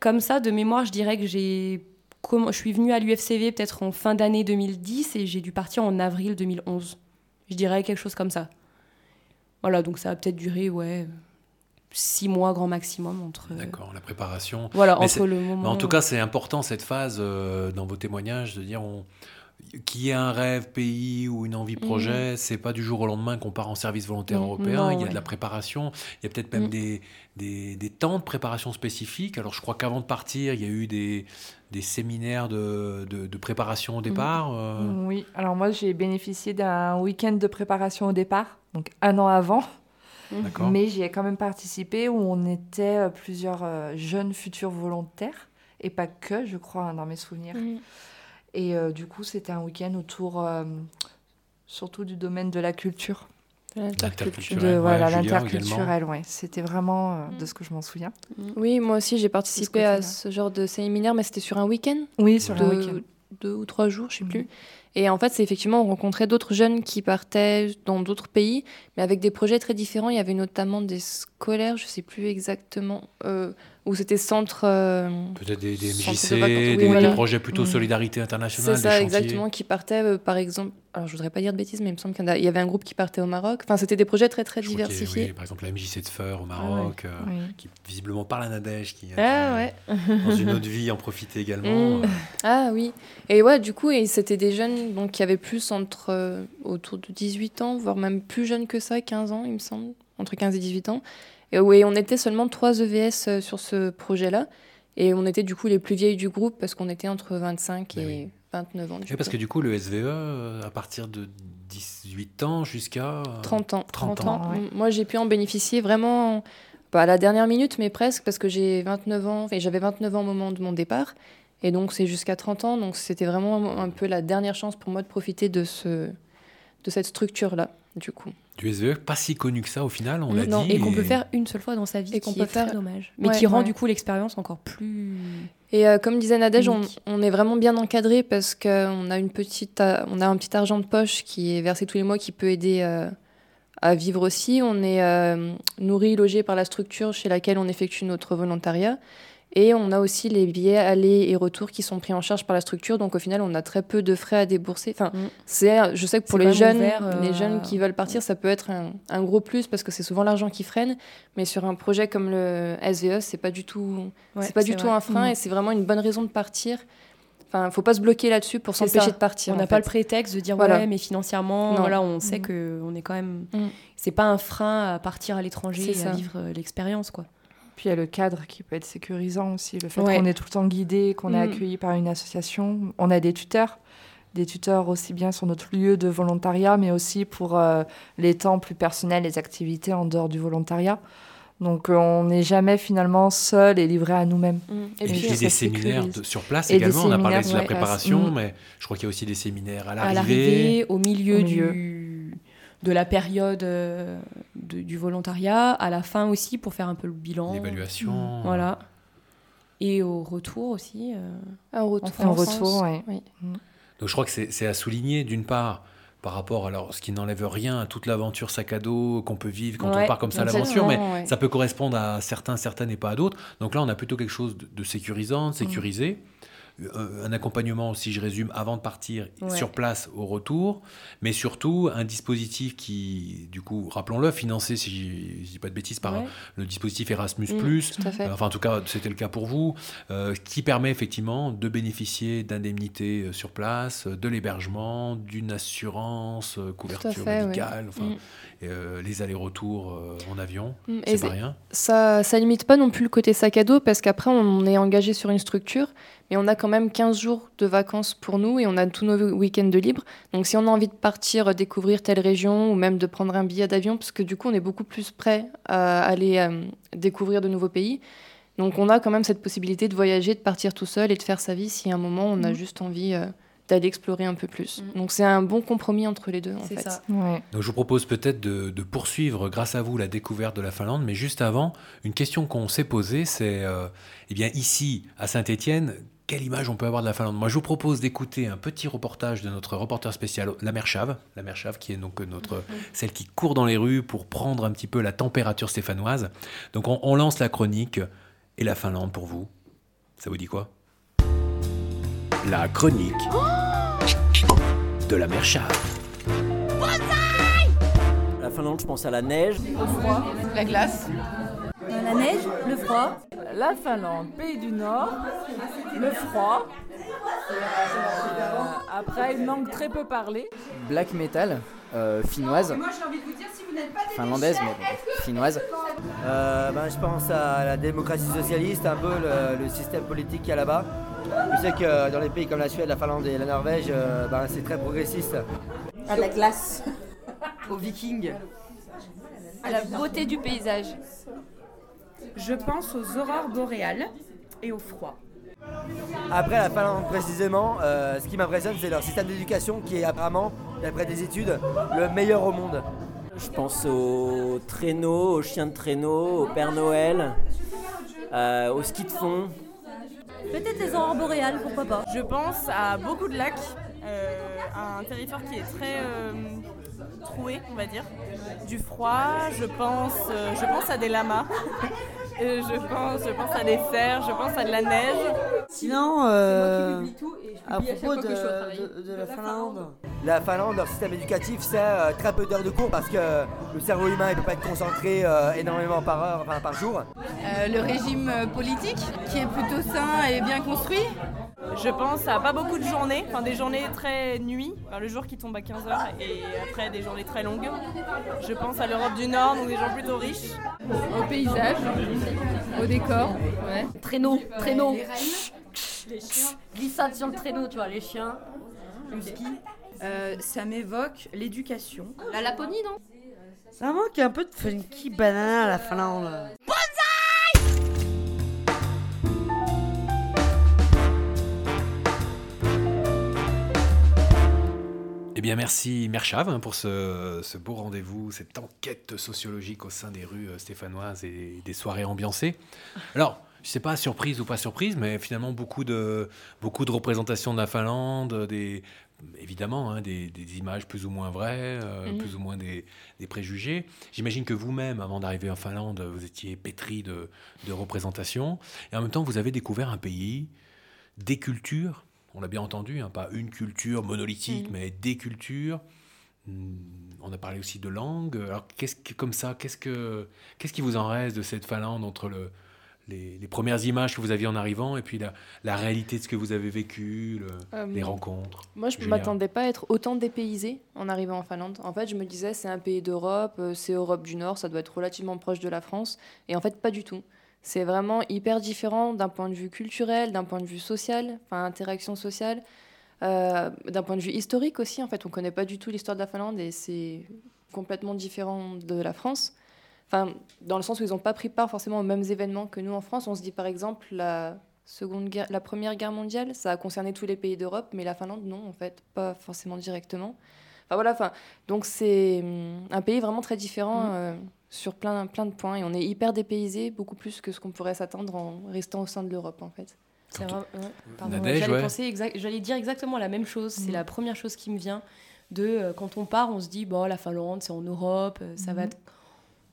Comme ça, de mémoire, je dirais que j'ai... Je suis venue à l'UFCV peut-être en fin d'année 2010 et j'ai dû partir en avril 2011. Je dirais quelque chose comme ça. Voilà, donc ça a peut-être duré, ouais, six mois grand maximum entre... D'accord, la préparation. Voilà, Mais entre le moment... Mais en tout cas, c'est important cette phase euh, dans vos témoignages de dire on, qu'il y ait un rêve pays ou une envie projet, c'est pas du jour au lendemain qu'on part en service volontaire Mm, européen. non, il y a ouais. de la préparation, il y a peut-être même Mm. des, des, des temps de préparation spécifiques. Alors, je crois qu'avant de partir, il y a eu des, des séminaires de, de, de préparation au départ. euh, Oui, alors moi j'ai bénéficié d'un week-end de préparation au départ, donc un an avant. D'accord. Mais j'y ai quand même participé où on était euh, plusieurs euh, jeunes futurs volontaires, et pas que, je crois, hein, dans mes souvenirs. Mhm. Et euh, du coup, c'était un week-end autour euh, surtout du domaine de la culture. L'interculturel, De, ouais, voilà, Julia l'interculturel, ouais. C'était vraiment euh, de ce que je m'en souviens. Oui, moi aussi j'ai participé à ce genre de séminaire, mais c'était sur un week-end. Oui, sur de un week-end. deux ou trois jours, je sais Mhm. plus. Et en fait, c'est effectivement, on rencontrait d'autres jeunes qui partaient dans d'autres pays, mais avec des projets très différents. Il y avait notamment des scolaires, je sais plus exactement, euh, où c'était centre. euh, Peut-être des, de MJC, des, oui, des projets plutôt Mm. solidarité internationale, c'est ça, chantiers. exactement, qui partaient, euh, par exemple. Alors, je voudrais pas dire de bêtises, mais il me semble qu'il y, avait un groupe qui partait au Maroc. Enfin, c'était des projets très, très Je diversifiés. oui, par exemple, la MJC de Feur au Maroc, euh, Oui. qui visiblement parle à Nadège, qui Ah ouais. dans une [LAUGHS] autre vie en profiter également. Mm. Ah oui. Et ouais, du coup, et c'était des jeunes donc, qui avaient plus entre autour de 18 ans, voire même plus jeunes que ça, 15 ans, il me semble, entre 15 et 18 ans. Et oui, on était seulement trois EVS euh, sur ce projet-là. Et on était du coup les plus vieilles du groupe parce qu'on était entre 25 Ben et oui. 29 ans. Parce coup. que du coup, le SVE, euh, à partir de 18 ans jusqu'à... euh, 30 ans. 30 ans. ouais. Moi, j'ai pu en bénéficier vraiment, pas à la dernière minute, mais presque, parce que j'ai 29 ans, et j'avais 29 ans au moment de mon départ. Et donc, c'est jusqu'à 30 ans. Donc, c'était vraiment un peu la dernière chance pour moi de profiter de, ce, de cette structure-là, du coup. Du SVE, pas si connu que ça au final, on l'a Non, dit. Et qu'on peut faire une seule fois dans sa vie, Et et qu'on qui peut est très faire- dommage. Mais Ouais, qui rend ouais. du coup l'expérience encore plus. Et euh, comme disait Nadège, on, est vraiment bien encadré parce qu'on a, une petite, on a un petit argent de poche qui est versé tous les mois qui peut aider euh, à vivre aussi. On est euh, nourri, logé par la structure chez laquelle on effectue notre volontariat. Et on a aussi les billets aller et retour qui sont pris en charge par la structure. Donc au final, on a très peu de frais à débourser. Enfin, Mm. c'est, je sais que pour les jeunes, ouvert, euh, les jeunes qui veulent partir, ça peut être un, un gros plus parce que c'est souvent l'argent qui freine. Mais sur un projet comme le SVE, c'est pas du tout Ouais, c'est pas du tout un frein Mhm. et c'est vraiment une bonne raison de partir. Enfin, faut pas se bloquer là-dessus pour s'empêcher de partir. On n'a pas le prétexte de dire Voilà. ouais, mais financièrement, Non. voilà, on sait Mm. que on est quand même. Mm. C'est pas un frein à partir à l'étranger et à vivre euh, l'expérience, quoi. Puis il y a le cadre qui peut être sécurisant aussi, le fait Ouais. qu'on est tout le temps guidé, qu'on est Mm. accueilli par une association. On a des tuteurs, des tuteurs aussi bien sur notre lieu de volontariat, mais aussi pour euh, les temps plus personnels, les activités en dehors du volontariat. Donc euh, on n'est jamais finalement seul et livré à nous-mêmes. Mm. Et, Et puis, puis, des séminaires de- sur place Et également. On a parlé de la préparation, mais je crois qu'il y a aussi des séminaires à À l'arrivée. au milieu, Au du de la période euh, de- du volontariat, à la fin aussi pour faire un peu le bilan. L'évaluation. Voilà. Et au retour aussi. euh, un retour. En retour, ouais. oui. Donc je crois que c'est c'est à souligner d'une part par rapport, alors ce qui n'enlève rien à toute l'aventure sac à dos qu'on peut vivre quand Ouais, on part comme ça à l'aventure, mais ouais. ça peut correspondre à certains, certaines et pas à d'autres. Donc là, on a plutôt quelque chose de, de sécurisant, de sécurisé. Euh, Un accompagnement, si je résume, avant de partir, Ouais. sur place, au retour, mais surtout un dispositif qui, du coup, rappelons-le, financé, si je dis pas de bêtises, par ouais. le dispositif Erasmus+, Mm, euh, enfin en tout cas c'était le cas pour vous, euh, qui permet effectivement de bénéficier d'indemnités euh, sur place, euh, de l'hébergement, d'une assurance, euh, couverture fait, médicale, enfin, Mm. euh, les allers-retours euh, en avion, Mm. C'est pas rien. ça, ça limite pas non plus le côté sac à dos parce qu'après on est engagé sur une structure, mais on a quand même 15 jours de vacances pour nous et on a tous nos week-ends de libre. Donc si on a envie de partir euh, découvrir telle région ou même de prendre un billet d'avion, parce que du coup on est beaucoup plus prêt à aller euh, découvrir de nouveaux pays. Donc on a quand même cette possibilité de voyager, de partir tout seul et de faire sa vie si à un moment on a Mhm. juste envie euh, d'aller explorer un peu plus. Mhm. Donc c'est un bon compromis entre les deux en fait. ça. Ouais. Donc je vous propose peut-être de, de poursuivre grâce à vous la découverte de la Finlande, mais juste avant, une question qu'on s'est posée, c'est, euh, eh bien ici à Saint-Étienne, quelle image on peut avoir de la Finlande Moi je vous propose d'écouter un petit reportage de notre reporter spécial, la mère Chave, la mère Chave qui est donc notre, celle qui court dans les rues pour prendre un petit peu la température stéphanoise. Donc on, on lance la chronique et la Finlande pour vous. Ça vous dit quoi? La chronique de la mère Chave. La Finlande, je pense à la neige. La glace. La neige, le froid. La Finlande, pays du Nord. Le froid. Euh, après, une langue très peu parlée. black metal euh, finnoise. Finlandaise, mais bon, finnoise. Euh, ben, je pense à la démocratie socialiste, un peu le, le système politique qu'il y a là-bas. Je sais que dans les pays comme la Suède, la Finlande et la Norvège, euh, ben, c'est très progressiste. À la glace. Aux Vikings. la beauté du paysage. Je pense aux aurores boréales et au froid. Après la Finlande précisément, euh, ce qui m'impressionne c'est leur système d'éducation qui est apparemment, d'après des études, le meilleur au monde. Je pense aux traîneaux, aux chiens de traîneau, au Père Noël, euh, au ski de fond. Peut-être les aurores boréales, pourquoi pas. Je pense à beaucoup de lacs, euh, à un territoire qui est très euh, troué, on va dire. Du froid, je pense, euh, je pense à des lamas. Euh, je, pense, je pense à des cerfs, je pense à de la neige. Sinon, euh, à propos de, de- de la Finlande, La Finlande, leur système éducatif, c'est euh, très peu d'heures de cours parce que le cerveau humain ne peut pas être concentré euh, énormément par heure, enfin par jour. Euh, le régime politique qui est plutôt sain et bien construit. Je pense à pas beaucoup de journées, enfin des journées très nuit, enfin, le jour qui tombe à 15h et après des journées très longues. Je pense à l'Europe du Nord, donc des gens plutôt riches. Au paysage, au décor. Ouais. Traîneau, traîneau. Les chiens. Glissade sur le traîneau, tu vois, les chiens. le ski. Euh, ça m'évoque l'éducation. La Laponie, non? Ça manque un peu de funky banana à la Finlande. Bien, merci Merchav hein, pour ce, ce beau rendez-vous, cette enquête sociologique au sein des rues euh, stéphanoises et des soirées ambiancées. Alors, je sais pas, surprise ou pas surprise, mais finalement, beaucoup de, beaucoup de représentations de la Finlande, des, évidemment, hein, des, des images plus ou moins vraies, euh, Mhm. plus ou moins des, des préjugés. J'imagine que vous-même, avant d'arriver en Finlande, vous étiez pétri de, de représentations. Et en même temps, vous avez découvert un pays, des cultures, on l'a bien entendu, hein, pas une culture monolithique, Mhm. mais des cultures. Hmm, On a parlé aussi de langue. Alors, qu'est-ce que, comme ça, qu'est-ce, que, qu'est-ce qui vous en reste de cette Finlande entre le, les, les premières images que vous aviez en arrivant et puis la, la réalité de ce que vous avez vécu, le- Euh, les rencontres? Moi, je ne m'attendais pas à être autant dépaysée en arrivant en Finlande. En fait, je me disais, c'est un pays d'Europe, euh, c'est Europe du Nord, ça doit être relativement proche de la France. Et en fait, pas du tout. C'est vraiment hyper différent d'un point de vue culturel, d'un point de vue social, enfin, interaction sociale, euh, d'un point de vue historique aussi. En fait, on ne connaît pas du tout l'histoire de la Finlande et c'est complètement différent de la France. Enfin, dans le sens où ils n'ont pas pris part forcément aux mêmes événements que nous en France. On se dit par exemple la seconde guerre, la première guerre mondiale, ça a concerné tous les pays d'Europe, mais la Finlande non, en fait, pas forcément directement. Enfin voilà, enfin, donc c'est hum, un pays vraiment très différent Mhm. euh, sur plein, plein de points et on est hyper dépaysé, beaucoup plus que ce qu'on pourrait s'attendre en restant au sein de l'Europe en fait. Ouais, J'allais ouais. exact- j'allais dire exactement la même chose. C'est Mhm. la première chose qui me vient de euh, quand on part, on se dit bon la Finlande c'est en Europe, euh, ça va Mhm. être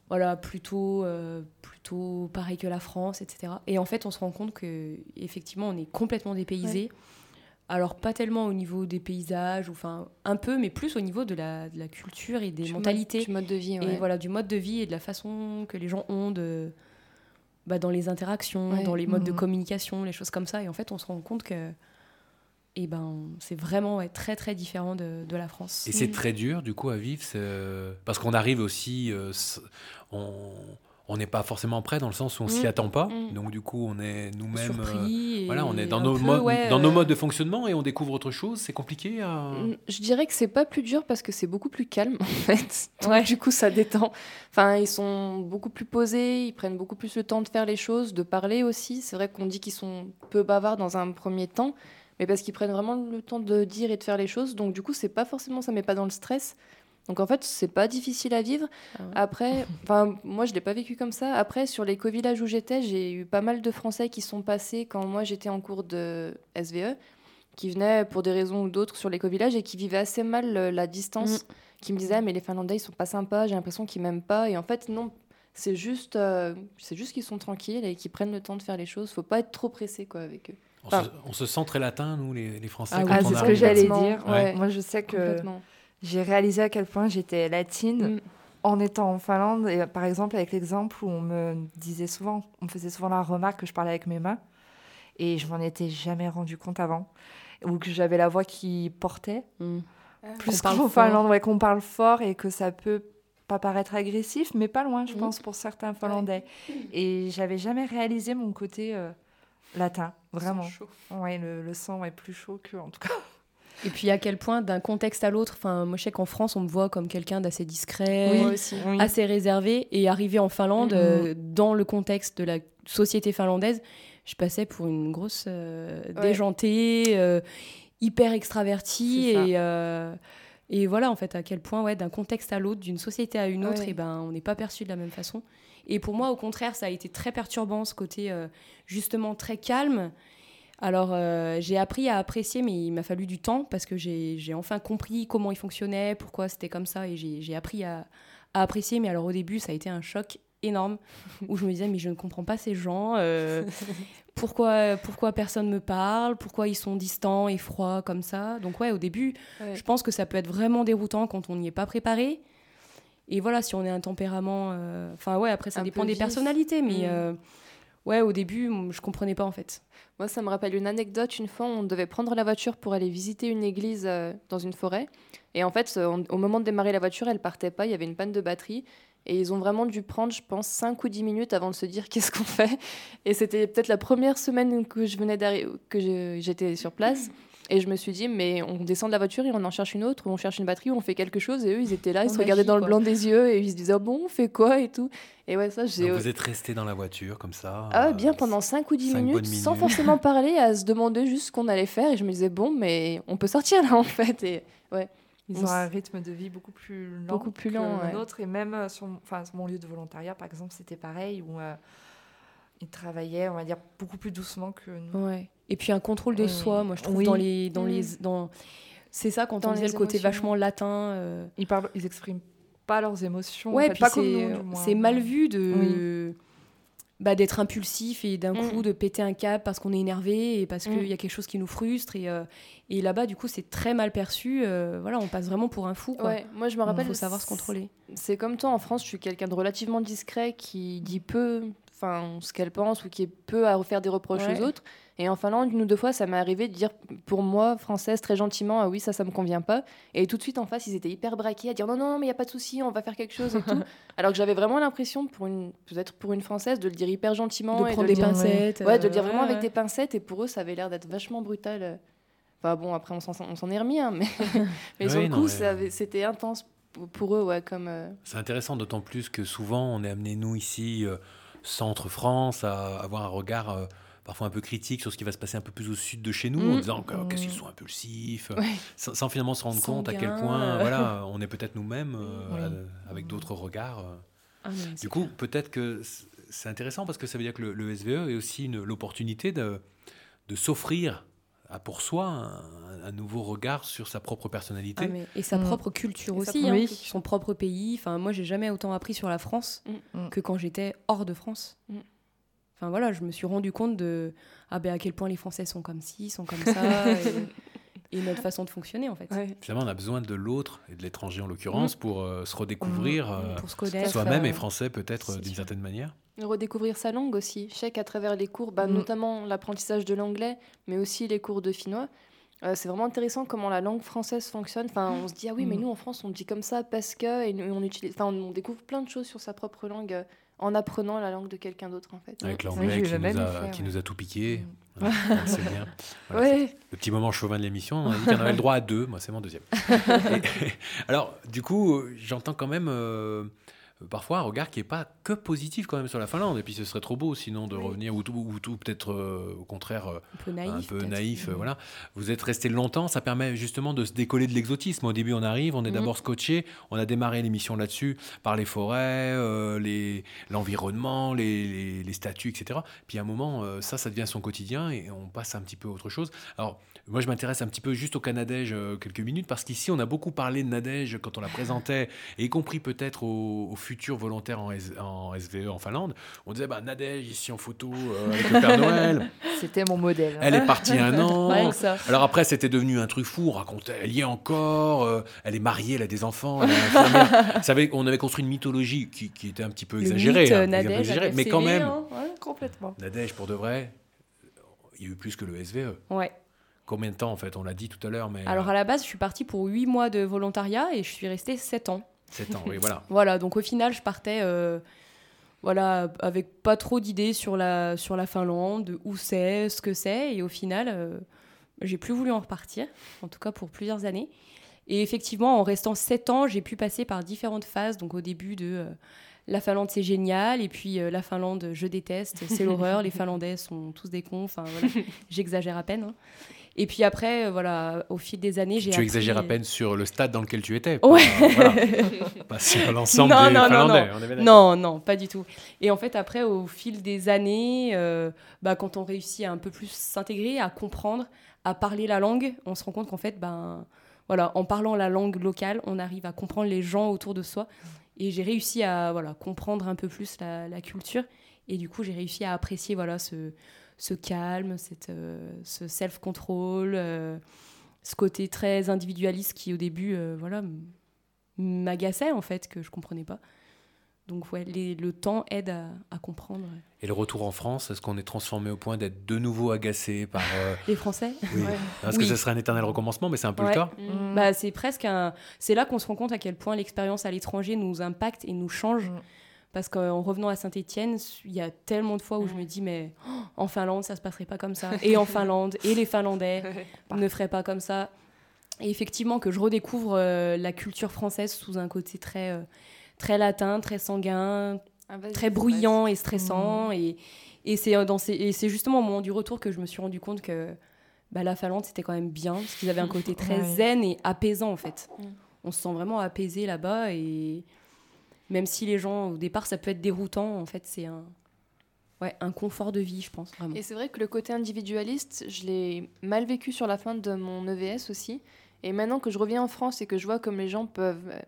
voilà plutôt euh, plutôt pareil que la France, etc. Et en fait on se rend compte que effectivement on est complètement dépaysé. Alors pas tellement au niveau des paysages, ou enfin un peu, mais plus au niveau de la, de la culture et des Du mode- mentalités. du mode de vie, Et ouais. voilà, du mode de vie et de la façon que les gens ont de, bah, dans les interactions, Ouais. dans les modes de Mhm. communication, les choses comme ça. Et en fait, on se rend compte que eh ben, c'est vraiment ouais, très très différent de, de la France. Et c'est très dur, du coup, à vivre, c'est- parce qu'on arrive aussi, euh, on on n'est pas forcément prêt dans le sens où on s'y Mm. attend pas. Mm. Donc, du coup, on est nous-mêmes. Et voilà, on est dans, nos, peu, modes, ouais, dans nos euh, modes de fonctionnement et on découvre autre chose. C'est compliqué à. Mm, Je dirais que c'est pas plus dur parce que c'est beaucoup plus calme [LAUGHS] en fait. Donc, Ouais. Du coup, ça détend. Enfin, ils sont beaucoup plus posés, ils prennent beaucoup plus le temps de faire les choses, de parler aussi. C'est vrai qu'on dit qu'ils sont peu bavards dans un premier temps, mais parce qu'ils prennent vraiment le temps de dire et de faire les choses. Donc du coup, c'est pas forcément ça met pas dans le stress. Donc en fait, c'est pas difficile à vivre. Ah ouais. Après, [LAUGHS] enfin moi je l'ai pas vécu comme ça. Après sur les co-villages où j'étais, j'ai eu pas mal de Français qui sont passés quand moi j'étais en cours de SVE qui venaient pour des raisons ou d'autres sur les co-villages et qui vivaient assez mal euh, la distance, qui me disaient Ah, mais les Finlandais ils sont pas sympas, j'ai l'impression qu'ils m'aiment pas et en fait non, c'est juste euh, c'est juste qu'ils sont tranquilles et qu'ils prennent le temps de faire les choses, faut pas être trop pressé quoi avec eux. On, Enfin, se, on se sent très latin, nous, les, les Français. Ah quand oui, Ah, c'est ce que j'allais dire. ouais. Moi, je sais que Complètement. J'ai réalisé à quel point j'étais latine Mm. en étant en Finlande. Et par exemple, avec l'exemple où on me disait souvent, on me faisait souvent la remarque que je parlais avec mes mains. Et je m'en étais jamais rendu compte avant. Ou que j'avais la voix qui portait. Mm. Plus Qu'on parle qu'en. Finlande, ouais, qu'on parle fort et que ça peut pas paraître agressif, mais pas loin, je Mhm. pense, pour certains Finlandais. Et j'avais jamais réalisé mon côté euh, latin, vraiment. chaud. Ouais, le, le sang est plus chaud que, en tout cas. Et puis à quel point, d'un contexte à l'autre, enfin, moi je sais qu'en France, on me voit comme quelqu'un d'assez discret, Oui, moi aussi. Oui. assez réservé. Et arrivé en Finlande, Mhm. euh, dans le contexte de la société finlandaise, je passais pour une grosse euh, Ouais. déjantée, euh, hyper extravertie. Et, et voilà, en fait, à quel point, ouais, d'un contexte à l'autre, d'une société à une autre, Ouais. et ben, on n'est pas perçu de la même façon. Et pour moi, au contraire, ça a été très perturbant, ce côté justement très calme. Alors, euh, j'ai appris à apprécier, mais il m'a fallu du temps parce que j'ai enfin compris comment il fonctionnait, pourquoi c'était comme ça, et j'ai appris à, à apprécier. Mais alors, au début, ça a été un choc énorme où je me disais, mais je ne comprends pas ces gens. euh, [LAUGHS] pourquoi, pourquoi personne me parle Pourquoi ils sont distants et froids comme ça Donc, ouais, au début, Ouais. je pense que ça peut être vraiment déroutant quand on n'y est pas préparé. Et voilà, si on est un tempérament. euh, Enfin, ouais, après, ça Un dépend des vif. personnalités, mais. Mm. Ouais, au début, je comprenais pas en fait. Moi, ça me rappelle une anecdote. Une fois, on devait prendre la voiture pour aller visiter une église euh, dans une forêt. Et en fait, euh, au moment de démarrer la voiture, elle partait pas. Il y avait une panne de batterie. Et ils ont vraiment dû prendre, je pense, 5 ou 10 minutes avant de se dire [LAUGHS] qu'est-ce qu'on fait. Et c'était peut-être la première semaine que je venais que j'étais sur place. Et je me suis dit, mais on descend de la voiture et on en cherche une autre, ou on cherche une batterie, ou on fait quelque chose. Et eux, ils étaient là, ils On se regardaient dans le blanc des yeux et ils se disaient, oh bon, on fait quoi et tout. Et ouais, ça, j'ai. Donc vous êtes resté dans la voiture comme ça. Ah ouais, bien pendant 5 ou 10 cinq minutes, sans forcément [LAUGHS] parler, à se demander juste ce qu'on allait faire. Et je me disais, bon, mais on peut sortir là en fait. Et ouais. Ils On ont un rythme de vie beaucoup plus lent Beaucoup plus que lent, le ouais. nôtre. Et même euh, sur, mon- enfin, sur mon lieu de volontariat, par exemple, c'était pareil, où euh, ils travaillaient, on va dire, beaucoup plus doucement que nous. Ouais. Et puis un contrôle de Oui. soi, moi je trouve Oui. dans les dans Mm. les dans c'est ça quand Dans on disait le côté émotions. vachement latin. euh, Ils parlent, ils expriment pas leurs émotions. en Ouais, fait, puis pas comme c'est mal vu de bah, d'être impulsif et d'un coup de péter un câble parce qu'on est énervé et parce Mm. qu'il y a quelque chose qui nous frustre et euh, et là-bas du coup c'est très mal perçu. euh, voilà, on passe vraiment pour un fou. Quoi. Ouais, moi je me rappelle. Il faut savoir se contrôler. C'est comme toi en France, je suis quelqu'un de relativement discret qui dit peu, enfin ce qu'elle pense ou qui est peu à refaire des reproches Ouais. aux autres. Et en Finlande, une ou deux fois, ça m'est arrivé de dire pour moi, française, très gentiment, ah oui, ça, ça me convient pas. Et tout de suite en face, ils étaient hyper braqués à dire non, non, mais il y a pas de souci, on va faire quelque chose et tout. [LAUGHS] Alors que j'avais vraiment l'impression, pour une, peut-être pour une française, de le dire hyper gentiment. De et prendre le des dire- pincettes, Ouais, de le euh, dire vraiment ouais, avec des pincettes. Et pour eux, ça avait l'air d'être vachement brutal. euh. Enfin bon, après, on s'en on s'en est remis, hein, mais, [LAUGHS] mais sur le coup, mais- ça avait- c'était intense pour- pour eux, ouais, comme. euh, C'est intéressant, d'autant plus que souvent on est amené, nous ici, euh, centre-France, à avoir un regard euh, parfois un peu critique sur ce qui va se passer un peu plus au sud de chez nous, en Mm. disant que, oh, qu'est-ce qu'ils sont impulsifs, Ouais. sans, sans finalement se rendre compte à quel point voilà, [LAUGHS] on est peut-être nous-mêmes euh, Oui. avec d'autres regards. euh. Ah, du coup, peut-être que c'est intéressant parce que ça veut dire que le, le SVE est aussi une- l'opportunité de, de s'offrir à pour soi un, un nouveau regard sur sa propre personnalité. Ah, mais- et sa Mm. propre culture Et aussi, propre hein, son propre pays. Enfin, moi, j'ai jamais autant appris sur la France que quand j'étais hors de France. Enfin voilà, je me suis rendu compte de ah ben à quel point les Français sont comme ci, sont comme ça, [LAUGHS] et, et notre façon de fonctionner en fait. ouais. Finalement, on a besoin de l'autre et de l'étranger en l'occurrence pour euh, se redécouvrir Mm, euh, pour se connaître, soi-même euh, et français peut-être d'une certaine manière. Redécouvrir sa langue aussi. Je sais qu'à travers les cours, bah, Mm. notamment l'apprentissage de l'anglais, mais aussi les cours de finnois, euh, c'est vraiment intéressant comment la langue française fonctionne. Enfin, on se dit, ah oui, mais Mm. nous en France, on dit comme ça parce que, et nous, on, utilise, enfin, on découvre plein de choses sur sa propre langue euh, en apprenant la langue de quelqu'un d'autre en fait. Avec l'anglais qui, nous a, qui ouais. nous a tout piqué. Mm. Sait [LAUGHS] bien. Voilà, Ouais. c'est Le petit moment chauvin de l'émission, on a dit qu'on avait le droit à deux. Moi, c'est mon deuxième. [LAUGHS] Et- alors, du coup, j'entends quand même euh, parfois un regard qui n'est pas que positif quand même sur la Finlande. Et puis, ce serait trop beau sinon de revenir, ou, tout- ou tout peut-être euh, au contraire euh, Un peu naïf. un peu euh, Mm. voilà. Vous êtes resté longtemps, ça permet justement de se décoller de l'exotisme. Au début, on arrive, on est Mhm. d'abord scotché. On a démarré l'émission là-dessus par les forêts, euh, les- l'environnement, les, les- les statues, etc. Puis à un moment, euh, ça, ça devient son quotidien et on passe un petit peu à autre chose. Alors, moi, je m'intéresse un petit peu juste au Canadège euh, quelques minutes parce qu'ici, on a beaucoup parlé de Nadège quand on la présentait, et y compris peut-être aux, aux futurs volontaires en, S- en SVE en Finlande. On disait, bah, Nadège ici en photo euh, avec le Père [LAUGHS] Noël. C'était mon modèle. Elle est partie un an. Ça. Alors après, c'était devenu un truc fou. On racontait, elle y est encore. euh, elle est mariée, elle a des enfants. Elle [LAUGHS] on avait construit une mythologie qui, qui était un petit peu exagérée. mythe, hein, Nadège, exagérée, mais quand CV, même, hein, ouais. Complètement. Nadège, pour de vrai, il y a eu plus que le SVE. Ouais. Combien de temps, en fait? On l'a dit tout à l'heure, mais Alors à la base, je suis partie pour 8 mois de volontariat et je suis restée 7 ans. 7 ans, oui, [LAUGHS] voilà. Voilà, donc au final, je partais euh, voilà, avec pas trop d'idées sur la, sur la Finlande, de où c'est, ce que c'est. Et au final, euh, J'ai plus voulu en repartir, en tout cas pour plusieurs années. Et effectivement, en restant sept ans, j'ai pu passer par différentes phases. Donc au début de euh, la Finlande, c'est génial. Et puis euh, la Finlande, je déteste, c'est l'horreur. Les Finlandais sont tous des cons. Enfin voilà, [LAUGHS] j'exagère à peine. hein. Et puis après, euh, voilà, au fil des années, j'ai Tu appris- exagères à peine sur le stade dans lequel tu étais. pas- Ouais. voilà. [LAUGHS] Pas sur l'ensemble des non, Finlandais. non. on est. Non, non, pas du tout. Et en fait, après, au fil des années, euh, bah, quand on réussit à un peu plus s'intégrer, à comprendre, à parler la langue, on se rend compte qu'en fait, ben, voilà, en parlant la langue locale, on arrive à comprendre les gens autour de soi. Et j'ai réussi à voilà, comprendre un peu plus la, la culture. Et du coup, j'ai réussi à apprécier voilà, ce, ce calme, cette, euh, ce self-control, euh, ce côté très individualiste qui, au début, euh, voilà, m'agaçait, en fait, que je comprenais pas. Donc, ouais, les- le temps aide à, à comprendre. Et le retour en France, est-ce qu'on est transformé au point d'être de nouveau agacé par. euh, [LAUGHS] Les Français Oui. Ouais. Parce Oui. que ce serait un éternel recommencement, mais c'est un peu Ouais. le cas. Mm. Bah, c'est presque un. C'est là qu'on se rend compte à quel point l'expérience à l'étranger nous impacte et nous change. Parce qu'en revenant à Saint-Etienne, il y a tellement de fois où je me dis, mais oh, en Finlande, ça se passerait pas comme ça. [LAUGHS] Et en Finlande, et les Finlandais ne feraient pas comme ça. Et effectivement, que je redécouvre euh, la culture française sous un côté très, euh, très latin, très sanguin, Ah, très bruyant et stressant. Et, et c'est euh, ces- justement au moment du retour que je me suis rendu compte que bah, la Finlande, c'était quand même bien, parce qu'ils avaient un côté [LAUGHS] très Ouais. zen et apaisant, en fait. Mm. On se sent vraiment apaisé là-bas. Et même si les gens, au départ, ça peut être déroutant, en fait, c'est un, ouais, un confort de vie, je pense, vraiment. Et c'est vrai que le côté individualiste, je l'ai mal vécu sur la fin de mon EVS aussi. Et maintenant que je reviens en France et que je vois comme les gens peuvent euh,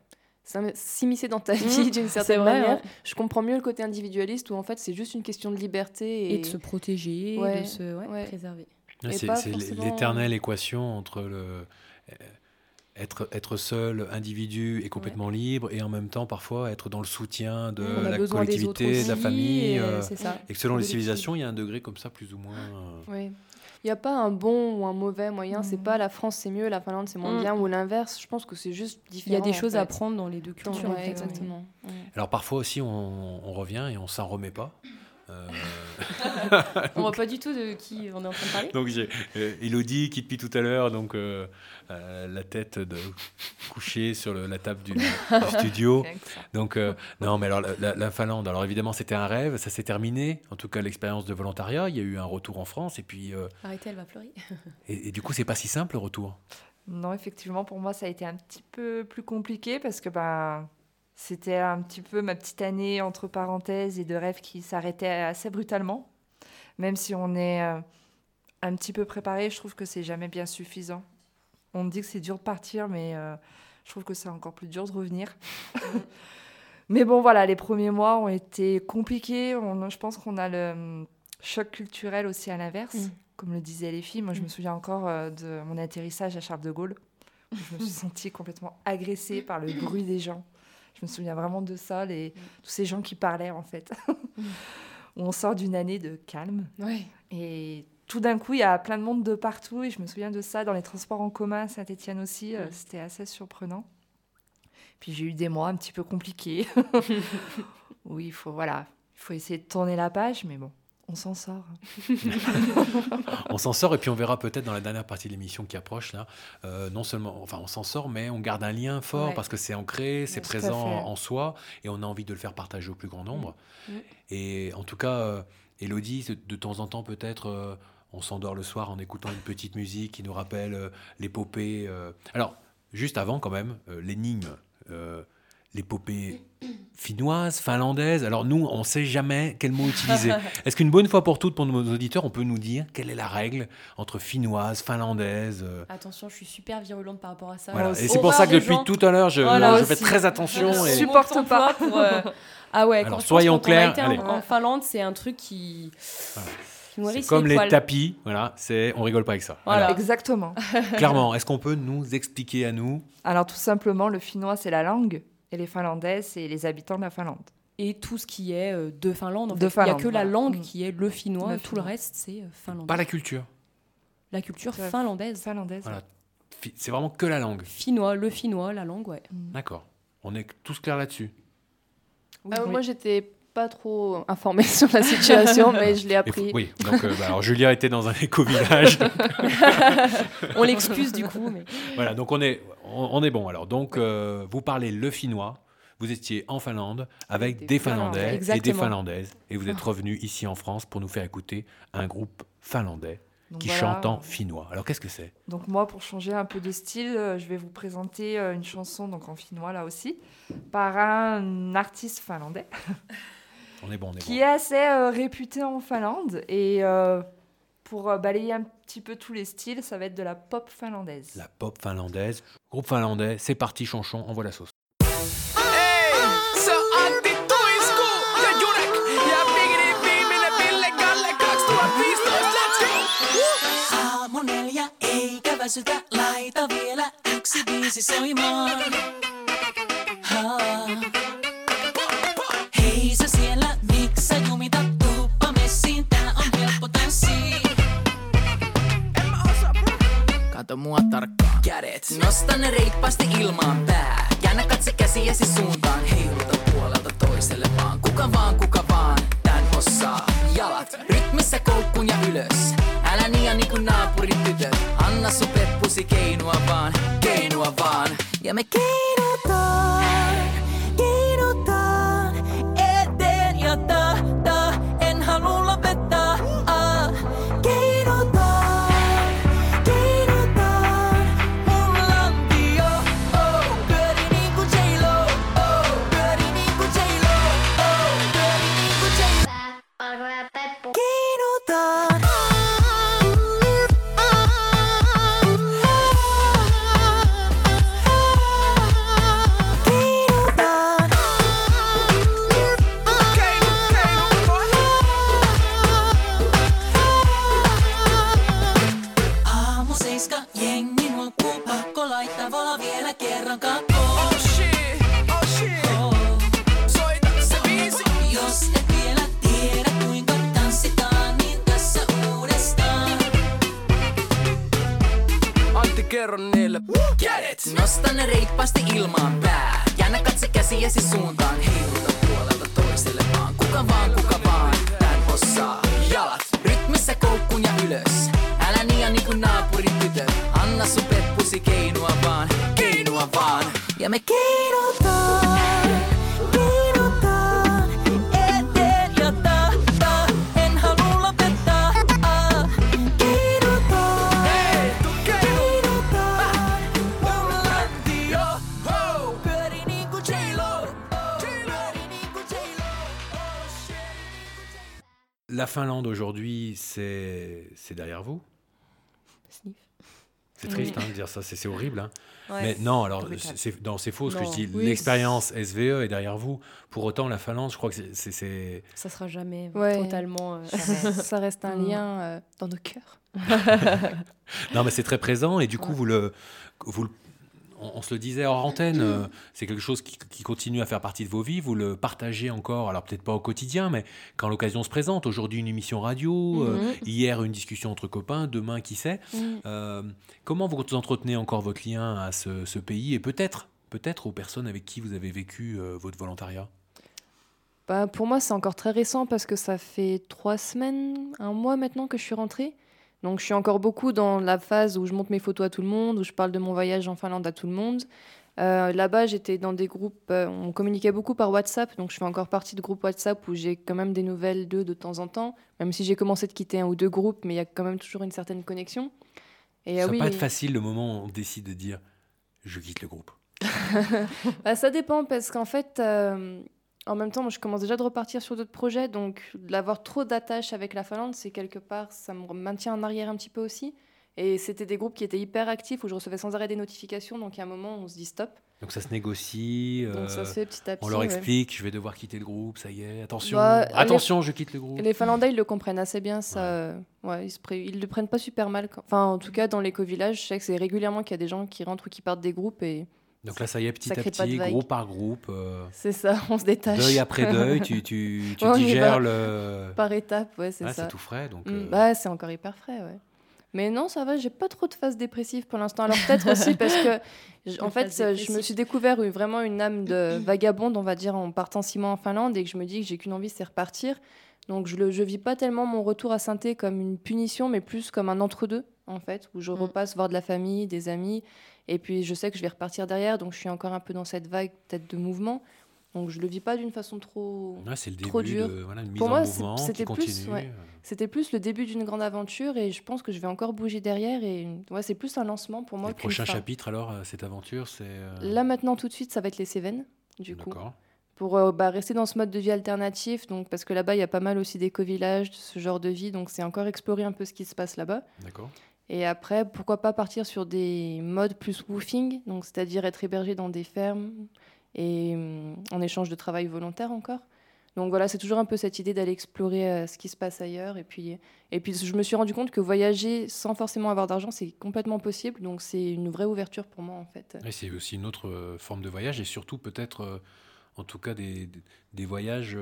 s'im- s'immiscer dans ta Mmh, vie d'une certaine vrai, manière, je comprends mieux le côté individualiste où en fait c'est juste une question de liberté et, Et de se protéger, Ouais, de se ouais, ouais. préserver. C'est pas c'est forcément- l'éternelle équation entre le euh, être, être seul, individu et complètement libre, et en même temps parfois être dans le soutien de la collectivité, de la famille. et, euh, ça. et que selon les civilisations, il y a un degré comme ça plus ou moins. euh, Oui. Il n'y a pas un bon ou un mauvais moyen. C'est pas la France c'est mieux, la Finlande c'est moins Mm. bien ou l'inverse. Je pense que c'est juste Il y différent. a des choses fait. à prendre dans les deux cultures. Ouais, exactement. Ouais. Alors parfois aussi, on, on revient et on s'en remet pas. Euh, [LAUGHS] On voit pas du tout de qui on est en train de parler. Donc j'ai euh, Elodie qui depuis tout à l'heure donc euh, euh, la tête de couchée sur le- la table du, du [LAUGHS] studio. Donc euh, non mais alors la, la- la Finlande alors évidemment c'était un rêve ça s'est terminé en tout cas l'expérience de volontariat il y a eu un retour en France et puis euh, Arrêtez, elle va pleurer. [LAUGHS] et, et du coup c'est pas si simple le retour? Non, effectivement, pour moi, ça a été un petit peu plus compliqué parce que ben, c'était un petit peu ma petite année entre parenthèses et de rêve qui s'arrêtait assez brutalement. Même si on est euh, un petit peu préparé, je trouve que c'est jamais bien suffisant. On me dit que c'est dur de partir, mais euh, je trouve que c'est encore plus dur de revenir. [LAUGHS] mais bon, voilà, les premiers mois ont été compliqués. On- je pense qu'on a le hum, choc culturel aussi à l'inverse Mm. comme le disaient les filles, moi je me souviens encore euh, de mon atterrissage à Charles de Gaulle. où Je me suis [LAUGHS] sentie complètement agressée par le bruit des gens. Je me souviens vraiment de ça, les, tous ces gens qui parlaient en fait. Où [LAUGHS] on sort d'une année de calme. Et tout d'un coup, il y a plein de monde de partout. Et je me souviens de ça dans les transports en commun à Saint-Etienne aussi. euh, C'était assez surprenant. Puis j'ai eu des mois un petit peu compliqués. [LAUGHS] où il faut, voilà, il faut essayer de tourner la page, mais bon, on s'en sort. on s'en sort et puis on verra peut-être dans la dernière partie de l'émission qui approche là euh, non seulement enfin on s'en sort mais on garde un lien fort Ouais. parce que c'est ancré c'est présent en, soi et on a envie de le faire partager au plus grand nombre. Mm. Et en tout cas, euh, Elodie, de, de temps en temps, peut-être, euh, on s'endort le soir en écoutant une petite musique qui nous rappelle euh, l'épopée. euh. Alors, juste avant, quand même, euh, l'énigme, euh, l'épopée finnoise, finlandaise. Alors, nous, on ne sait jamais quel mot utiliser. [LAUGHS] Est-ce qu'une bonne fois pour toutes, pour nos auditeurs, on peut nous dire quelle est la règle entre finnoise, finlandaise euh, Attention, je suis super virulente par rapport à ça. Voilà. Et c'est pour ça que depuis gens. tout à l'heure, je, Voilà, je fais très attention. Je et- supporte pas pour. euh, Ah ouais, Alors, quand soyons clairs, en- Finlande, c'est un truc qui. C'est comme les poils. tapis, voilà, c'est on rigole pas avec ça. Voilà. Alors, Exactement. clairement, est-ce qu'on peut nous expliquer à nous Alors tout simplement, le finnois, c'est la langue, et les finlandais, c'est les habitants de la Finlande. Et tout ce qui est euh, de Finlande. En De fait. Il n'y a que la langue Mm. qui est le finnois, Le tout le finnois. reste, c'est euh, finlandais. Pas la culture. La culture finlandaise. Finlandaise. Voilà. C'est vraiment que la langue. Finnois, le finnois, la langue, ouais. D'accord. On est tous clairs là-dessus. Ah, Moi, j'étais pas trop informée [LAUGHS] sur la situation, [LAUGHS] mais je l'ai appris. faut- Oui, donc euh, bah, alors Julia était dans un éco-village. [LAUGHS] On l'excuse, du coup, mais- Voilà, donc on est, on, on est bon. Alors, donc euh, vous parlez le finnois. Vous étiez en Finlande avec des, Finlandais et des. Finlandaises. Et vous êtes revenu ici en France pour nous faire écouter un groupe finlandais Donc qui voilà. chante en finnois. Alors, qu'est-ce que c'est? Donc moi, pour changer un peu de style, euh, je vais vous présenter euh, une chanson donc en finnois là aussi, par un artiste finlandais On est bon, on est qui est assez euh, réputé en Finlande. Et euh, pour euh, balayer un petit peu tous les styles, ça va être de la pop finlandaise. La pop finlandaise. Groupe finlandais, c'est parti, chanchon, envoie la sauce. Se on Antti Tuisku ja Jurek ja Bigri viimeinen Ville Kalle 2015. Let's go! Aamu neljä, eikä väsytä, laita vielä yksi biisi soimaan. Haa. Kato mua tarkkaan. Kädet, nosta ne reippaasti ilmaan pää. Käännä katse käsiäsi suuntaan, heiluta puolelta toiselle vaan. Kuka vaan, kuka vaan, tän osaa. Jalat, rytmissä koukkuun ja ylös. Älä niia niinku naapurin tytöt. Anna sun peppusi keinua vaan, keinua vaan. Ja me keinutaan. Vielä kerran kakkoon. Oh shit, oh shit. Oh. Soita se biisi. Jos et vielä tiedä kuinka tanssitaan, niin tässä uudestaan. Antti kerro niille. Kädet, nosta ne reippaasti ilmaan pää. Käännä katse käsiäsi suuntaan, heiluta puolelta toiselle vaan. Kuka vaan, kuka ja en halua lopettaa. Ah, ho, pyöri niinku J-Lo. Pyöri niinku J-Lo. La Finlande aujourd'hui, c'est c'est derrière vous? C'est triste hein, de dire ça, c'est c'est horrible. hein. Ouais. Mais non, alors c'est- faux ce que je dis. Oui, L'expérience SVE est derrière vous. Pour autant, la Finlande, je crois que c'est- Ça sera jamais Ouais. totalement. euh, Ça reste [LAUGHS] un lien euh, dans nos cœurs. [LAUGHS] Non, mais c'est très présent et du coup, vous le, vous le- on, on se le disait hors antenne, euh, c'est quelque chose qui, qui continue à faire partie de vos vies. Vous le partagez encore, alors peut-être pas au quotidien, mais quand l'occasion se présente. Aujourd'hui, une émission radio, euh, Mhm. hier, une discussion entre copains, demain, qui sait. Euh, comment vous entretenez encore votre lien à ce, ce pays et peut-être, peut-être aux personnes avec qui vous avez vécu votre volontariat? Bah, pour moi, c'est encore très récent parce que ça fait trois semaines, un mois maintenant que je suis rentrée. Donc, je suis encore beaucoup dans la phase où je montre mes photos à tout le monde, où je parle de mon voyage en Finlande à tout le monde. Euh, Là-bas, j'étais dans des groupes, euh, on communiquait beaucoup par WhatsApp, donc je fais encore partie de groupes WhatsApp où j'ai quand même des nouvelles d'eux de temps en temps, même si j'ai commencé de quitter un ou deux groupes, mais il y a quand même toujours une certaine connexion. Et Ça euh, va oui, pas être facile le moment où on décide de dire je quitte le groupe. [LAUGHS] Bah, ça dépend parce qu'en fait, euh, en même temps, moi, je commence déjà de repartir sur d'autres projets, donc d'avoir trop d'attaches avec la Finlande, c'est quelque part, ça me maintient en arrière un petit peu aussi. Et c'était des groupes qui étaient hyper actifs où je recevais sans arrêt des notifications, donc à un moment, on se dit stop. Donc ça se négocie. Donc ça euh, se fait petit à On petit, leur ouais. explique, je vais devoir quitter le groupe, ça y est, attention, Bah, attention, les- je quitte le groupe. Les Finlandais, ils le comprennent assez bien, ça. euh, Ouais, ils, se ils le prennent pas super mal. quand- Enfin, en tout cas, dans l'éco-village, je sais que c'est régulièrement qu'il y a des gens qui rentrent ou qui partent des groupes et Donc là, ça y est, petit Ça à petit, groupe par groupe. euh, c'est ça, [LAUGHS] on se détache. Deuil après [LAUGHS] deuil, tu, tu, tu Ouais, digères le. Par étapes, ouais, c'est Ouais, ça. c'est tout frais, donc, Mm, euh, bah, c'est encore hyper frais, ouais. Mais non, ça va, j'ai pas trop de phases dépressives pour l'instant. Alors peut-être aussi [LAUGHS] parce que, en Une fait, phase euh, je me dépressive. suis découvert une- vraiment une âme de vagabonde, on va dire, en partant six mois en Finlande et que je me dis que j'ai qu'une envie, c'est repartir. Donc je, le, je vis pas tellement mon retour à saint comme une punition, mais plus comme un entre-deux, en fait, où je repasse voir de la famille, des amis. Et puis je sais que je vais repartir derrière, donc je suis encore un peu dans cette vague peut-être de mouvement. Donc je le vis pas d'une façon trop, Ouais, c'est le trop début dure. de- voilà, une mise Pour moi, c'était plus, continue. ouais, c'était plus le début d'une grande aventure et je pense que je vais encore bouger derrière et ouais, c'est plus un lancement pour moi. Le prochain fin. chapitre, alors, euh, cette aventure, c'est. euh, Là maintenant tout de suite, ça va être les Cévennes, du coup. Pour euh, bah, rester dans ce mode de vie alternatif, donc parce que là-bas il y a pas mal aussi d'éco-villages, ce genre de vie, donc c'est encore explorer un peu ce qui se passe là-bas. D'accord. Et après, pourquoi pas partir sur des modes plus woofing, donc c'est-à-dire être hébergé dans des fermes et hum, en échange de travail volontaire encore. Donc voilà, c'est toujours un peu cette idée d'aller explorer euh, ce qui se passe ailleurs. Et puis, et puis je me suis rendu compte que voyager sans forcément avoir d'argent, c'est complètement possible. Donc c'est une vraie ouverture pour moi en fait. Et c'est aussi une autre euh, forme de voyage et surtout peut-être, euh, en tout cas, des, des voyages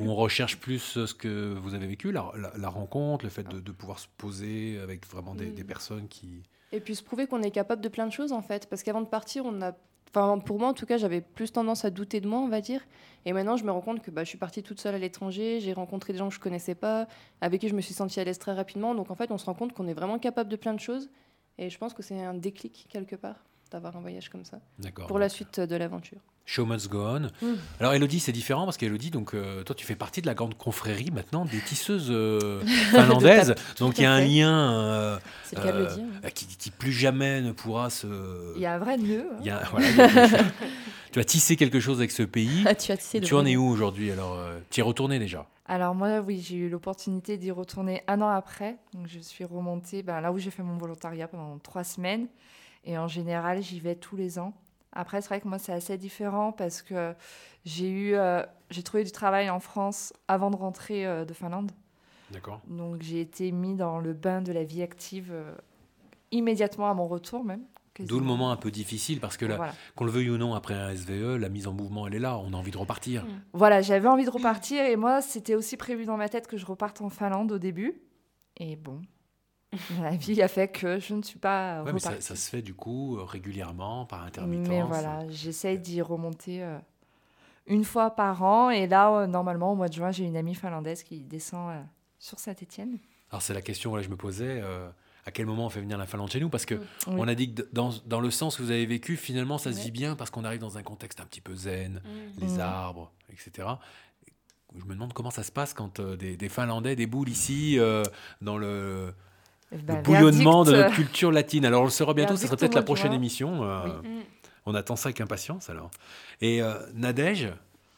où on recherche plus euh, ce que vous avez vécu, la, la- la rencontre, le fait de, de pouvoir se poser avec vraiment des, Mm. des personnes qui. Et puis se prouver qu'on est capable de plein de choses en fait. Parce qu'avant de partir, on a. Enfin, pour moi en tout cas, j'avais plus tendance à douter de moi, on va dire. Et maintenant, je me rends compte que bah, je suis partie toute seule à l'étranger, j'ai rencontré des gens que je connaissais pas, avec qui je me suis sentie à l'aise très rapidement. Donc en fait, on se rend compte qu'on est vraiment capable de plein de choses. Et je pense que c'est un déclic quelque part d'avoir un voyage comme ça. D'accord, Pour la suite de l'aventure. Show must go on. Mm. Alors Elodie, c'est différent parce qu'Elodie, donc euh, toi, tu fais partie de la grande confrérie maintenant des tisseuses euh, [LAUGHS] [LAUGHS] finlandaises. Donc il y a un fait. lien euh, le euh, euh, qui, qui plus jamais ne pourra se. Il y a un vrai nœud. hein. Il y a- voilà, il y a- [LAUGHS] tu as tissé quelque chose avec ce pays. Ah, tu as tissé le Tu en es où aujourd'hui Alors, euh, tu y es retourné déjà? Alors moi, oui, j'ai eu l'opportunité d'y retourner un an après. Donc je suis remontée ben, là où j'ai fait mon volontariat pendant trois semaines. Et en général, j'y vais tous les ans. Après, c'est vrai que moi, c'est assez différent parce que j'ai eu, euh, j'ai trouvé du travail en France avant de rentrer euh, de Finlande. D'accord. Donc j'ai été mis dans le bain de la vie active euh, immédiatement à mon retour même. D'où le moment un peu difficile parce que là, Voilà. qu'on le veuille ou non, après un SVE, la mise en mouvement, elle est là. On a envie de repartir. Voilà, j'avais envie de repartir et moi, c'était aussi prévu dans ma tête que je reparte en Finlande au début. Et bon, la vie a fait que je ne suis pas Ouais, mais ça, repartie. ça se fait du coup euh, régulièrement, par intermittence. Mais voilà, j'essaye d'y remonter euh, une fois par an. Et là, euh, normalement, au mois de juin, j'ai une amie finlandaise qui descend euh, sur Saint-Étienne. Alors c'est la question que je me posais. euh, à quel moment on fait venir la Finlande chez nous? Parce que Oui. on a dit que dans, dans le sens que vous avez vécu, finalement, ça se vit bien parce qu'on arrive dans un contexte un petit peu zen, Mm. les Mm. arbres, etc. Je me demande comment ça se passe quand euh, des, des Finlandais déboulent ici euh, dans le, Eh le bouillonnement de notre culture latine. Alors on le saura bientôt, ce sera peut-être la prochaine juin. émission. euh, Oui. Mm. On attend ça avec impatience alors. Et euh, Nadège,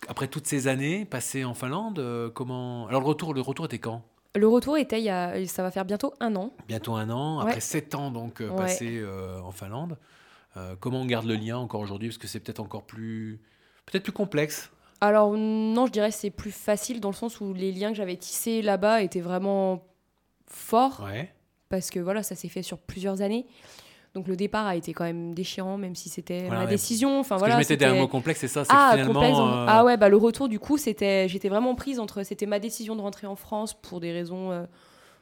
après toutes ces années passées en Finlande, euh, comment Alors le retour, le retour était quand? Le retour était il y a, ça va faire bientôt un an. Bientôt un an, Ouais. après sept ans donc euh, Ouais. passés euh, en Finlande. Euh, comment on garde le lien encore aujourd'hui? Parce que c'est peut-être encore plus, peut-être plus complexe. Alors non, je dirais que c'est plus facile dans le sens où les liens que j'avais tissés là-bas étaient vraiment forts. Ouais. Parce que voilà, ça s'est fait sur plusieurs années. Donc le départ a été quand même déchirant, même si c'était Voilà, ma ouais. décision. Enfin Parce que voilà. je mettais derrière mot complexe, c'est ça, ah, finalement, complexe, euh, Ah ouais, bah le retour du coup, c'était, j'étais vraiment prise entre, c'était ma décision de rentrer en France pour des raisons, euh,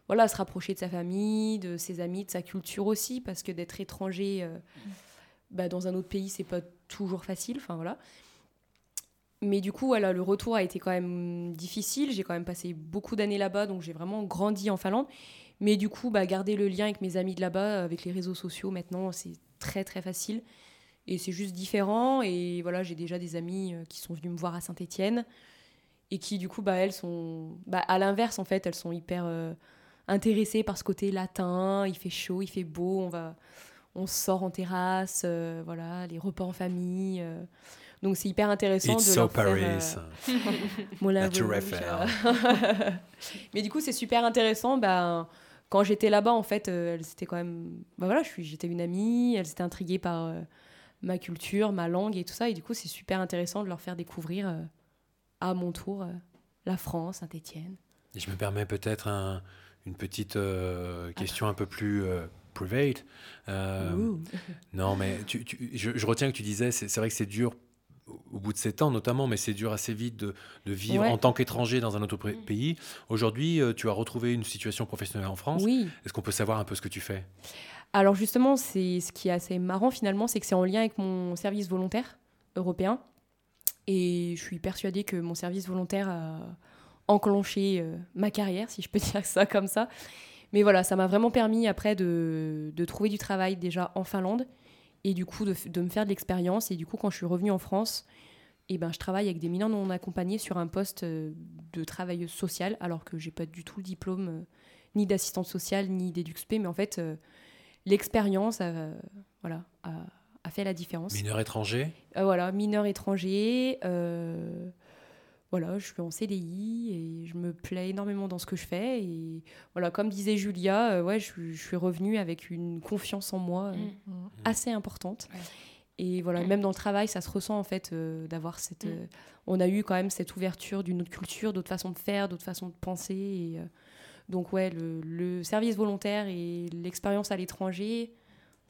voilà, se rapprocher de sa famille, de ses amis, de sa culture aussi, parce que d'être étranger, euh, bah, dans un autre pays, c'est pas toujours facile. Enfin voilà. Mais du coup, voilà, le retour a été quand même difficile. J'ai quand même passé beaucoup d'années là-bas, donc j'ai vraiment grandi en Finlande. Mais du coup, bah, garder le lien avec mes amis de là-bas, avec les réseaux sociaux, maintenant, c'est très très facile. Et c'est juste différent. Et voilà, j'ai déjà des amis euh, qui sont venus me voir à Saint-Étienne et qui, du coup, bah, elles sont. Bah, à l'inverse, en fait, elles sont hyper euh, intéressées par ce côté latin. Il fait chaud, il fait beau, on va. On sort en terrasse, euh, voilà, les repas en famille. euh. Donc c'est hyper intéressant It's de so leur faire, Paris. [LAUGHS] euh. [LAUGHS] Mais du coup, c'est super intéressant. Ben, quand j'étais là-bas, en fait, euh, elles étaient quand même. Ben voilà, j'étais une amie. Elles étaient intriguées par euh, ma culture, ma langue et tout ça. Et du coup, c'est super intéressant de leur faire découvrir euh, à mon tour euh, la France, Saint-Étienne. Et je me permets peut-être un- une petite question un peu plus private. Euh, non, mais tu- tu- je, je retiens que tu disais, c'est vrai que c'est dur au bout de sept ans notamment, mais c'est dur assez vite de, de vivre Ouais. en tant qu'étranger dans un autre pr- pays. Aujourd'hui, euh, tu as retrouvé une situation professionnelle en France. Oui. Est-ce qu'on peut savoir un peu ce que tu fais? Alors justement, c'est ce qui est assez marrant finalement, c'est que c'est en lien avec mon service volontaire européen. Et je suis persuadée que mon service volontaire a enclenché euh, ma carrière, si je peux [LAUGHS] dire ça comme ça. Mais voilà, ça m'a vraiment permis après de, de trouver du travail déjà en Finlande et du coup de, me faire de l'expérience. Et du coup, quand je suis revenue en France, eh ben, je travaille avec des mineurs non accompagnés sur un poste euh, de travailleuse sociale, alors que j'ai pas du tout le diplôme euh, ni d'assistante sociale ni d'EduxP, mais en fait, euh, l'expérience a, voilà, a, a fait la différence. Mineur étranger voilà, mineur étranger. Voilà, je suis en CDI et je me plais énormément dans ce que je fais. Et voilà, comme disait Julia, euh, ouais, je, suis- je suis revenue avec une confiance en moi euh, Mm. assez importante. Et voilà, même dans le travail, ça se ressent en fait euh, d'avoir cette. Mm. on a eu quand même cette ouverture d'une autre culture, d'autres façons de faire, d'autres façons de penser. Et, euh, donc ouais, le, le service volontaire et l'expérience à l'étranger,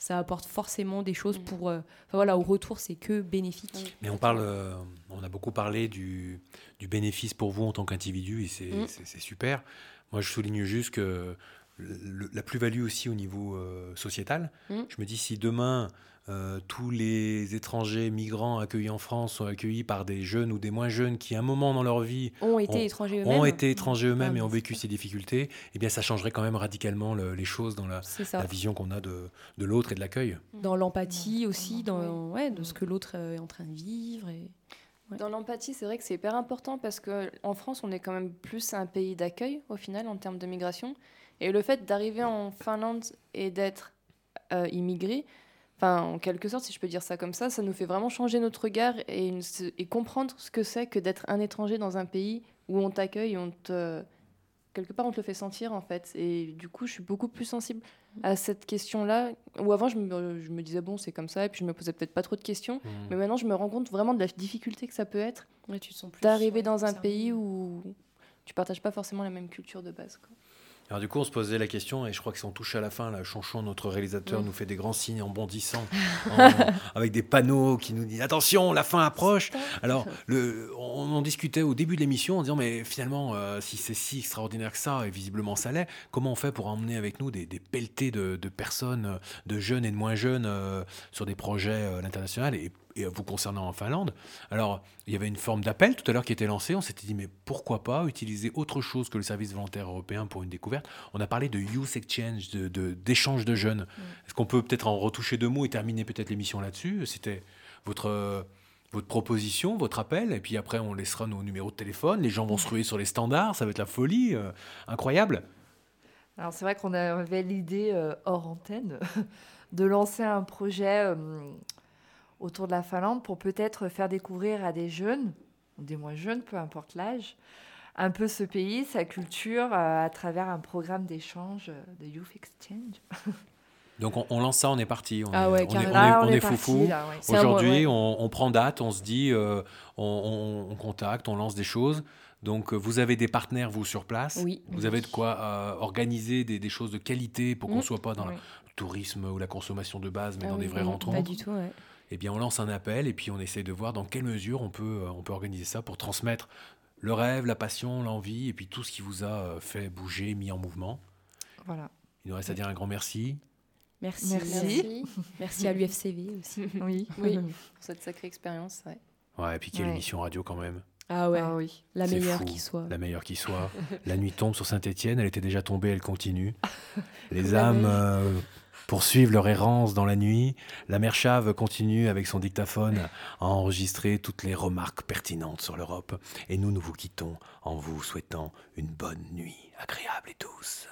ça apporte forcément des choses pour. euh, Enfin voilà, au retour, c'est que bénéfique. Mais on parle, euh, on a beaucoup parlé du, du bénéfice pour vous en tant qu'individu et c'est Mm. c'est- c'est super. Moi, je souligne juste que le- la plus-value aussi au niveau euh, sociétal. Mm. Je me dis si demain euh, tous les étrangers migrants accueillis en France sont accueillis par des jeunes ou des moins jeunes qui, à un moment dans leur vie, Ont été étrangers ont eux-mêmes. été étrangers eux-mêmes Ah, et ont vécu ces difficultés, eh bien, ça changerait quand même radicalement le- les choses dans la, vision qu'on a de, de l'autre et de l'accueil. Dans l'empathie aussi, dans ouais, de ce que l'autre est en train de vivre. Et... Dans l'empathie, c'est vrai que c'est hyper important parce qu'en France, on est quand même plus un pays d'accueil au final en termes de migration. Et le fait d'arriver en Finlande et d'être euh, immigré, enfin en quelque sorte, si je peux dire ça comme ça, ça nous fait vraiment changer notre regard et, une- et comprendre ce que c'est que d'être un étranger dans un pays où on t'accueille, on te quelque part on te le fait sentir en fait. Et du coup, je suis beaucoup plus sensible à cette question-là. Où avant, je me, je me disais bon, c'est comme ça, et puis je me posais peut-être pas trop de questions. Mhm. Mais maintenant, je me rends compte vraiment de la difficulté que ça peut être Ouais, d'arriver ouais, dans un pays où tu partages pas forcément la même culture de base. quoi. Alors du coup, on se posait la question, et je crois que si on touche à la fin, là, Chanchon, notre réalisateur, Oui. nous fait des grands signes en bondissant, [LAUGHS] en- avec des panneaux qui nous disent attention, la fin approche. Alors, le, on en discutait au début de l'émission en disant mais finalement, euh, si c'est si extraordinaire que ça, et visiblement ça l'est, comment on fait pour emmener avec nous des, des pelletés de, de personnes, de jeunes et de moins jeunes, euh, sur des projets euh, à l'international et, et vous concernant en Finlande Alors, il y avait une forme d'appel tout à l'heure qui était lancée. On s'était dit mais pourquoi pas utiliser autre chose que le service volontaire européen pour une découverte? On a parlé de youth exchange, de- de- d'échange de, jeunes. Est-ce qu'on peut peut-être en retoucher deux mots et terminer peut-être l'émission là-dessus? C'était votre euh, votre proposition, votre appel, et puis après on laissera nos numéros de téléphone, les gens vont se ruer sur les standards, ça va être la folie, euh, incroyable. Alors c'est vrai qu'on avait l'idée euh, hors antenne [LAUGHS] de lancer un projet euh, autour de la Finlande pour peut-être faire découvrir à des jeunes, ou des moins jeunes, peu importe l'âge, un peu ce pays, sa culture, euh, à travers un programme d'échange euh, de Youth Exchange. [LAUGHS] Donc on, on lance ça, on est parti, on Ah ouais, on est, on est- on est est foufou. ouais. Aujourd'hui, ouais. on, prend date, on se dit, euh, on, on- on contacte, on lance des choses. Donc vous avez des partenaires, vous, sur place. Oui. Vous avez de quoi euh, organiser des, des choses de qualité pour qu'on ne Mm. soit pas dans Oui. le tourisme ou la consommation de base, mais Ah dans oui, des vraies rencontres. Pas du tout, ouais. Eh bien, on lance un appel et puis on essaie de voir dans quelle mesure on peut, euh, on peut organiser ça pour transmettre le rêve, la passion, l'envie et puis tout ce qui vous a euh, fait bouger, mis en mouvement. Voilà. Il nous reste à dire un grand merci. Merci. Merci. Merci à l'UFCV aussi. [LAUGHS] Oui. Oui, pour [LAUGHS] cette sacrée expérience. Ouais. Ouais, et puis quelle Ouais. émission radio quand même. Ah ouais. Ah oui. La meilleure fou. qui soit. La meilleure qui soit. [LAUGHS] la nuit tombe sur Saint-Étienne, elle était déjà tombée, elle continue. Les âmes euh, poursuivent leur errance dans la nuit, la mère Chave continue avec son dictaphone à enregistrer toutes les remarques pertinentes sur l'Europe. Et nous, nous vous quittons en vous souhaitant une bonne nuit, agréable et douce.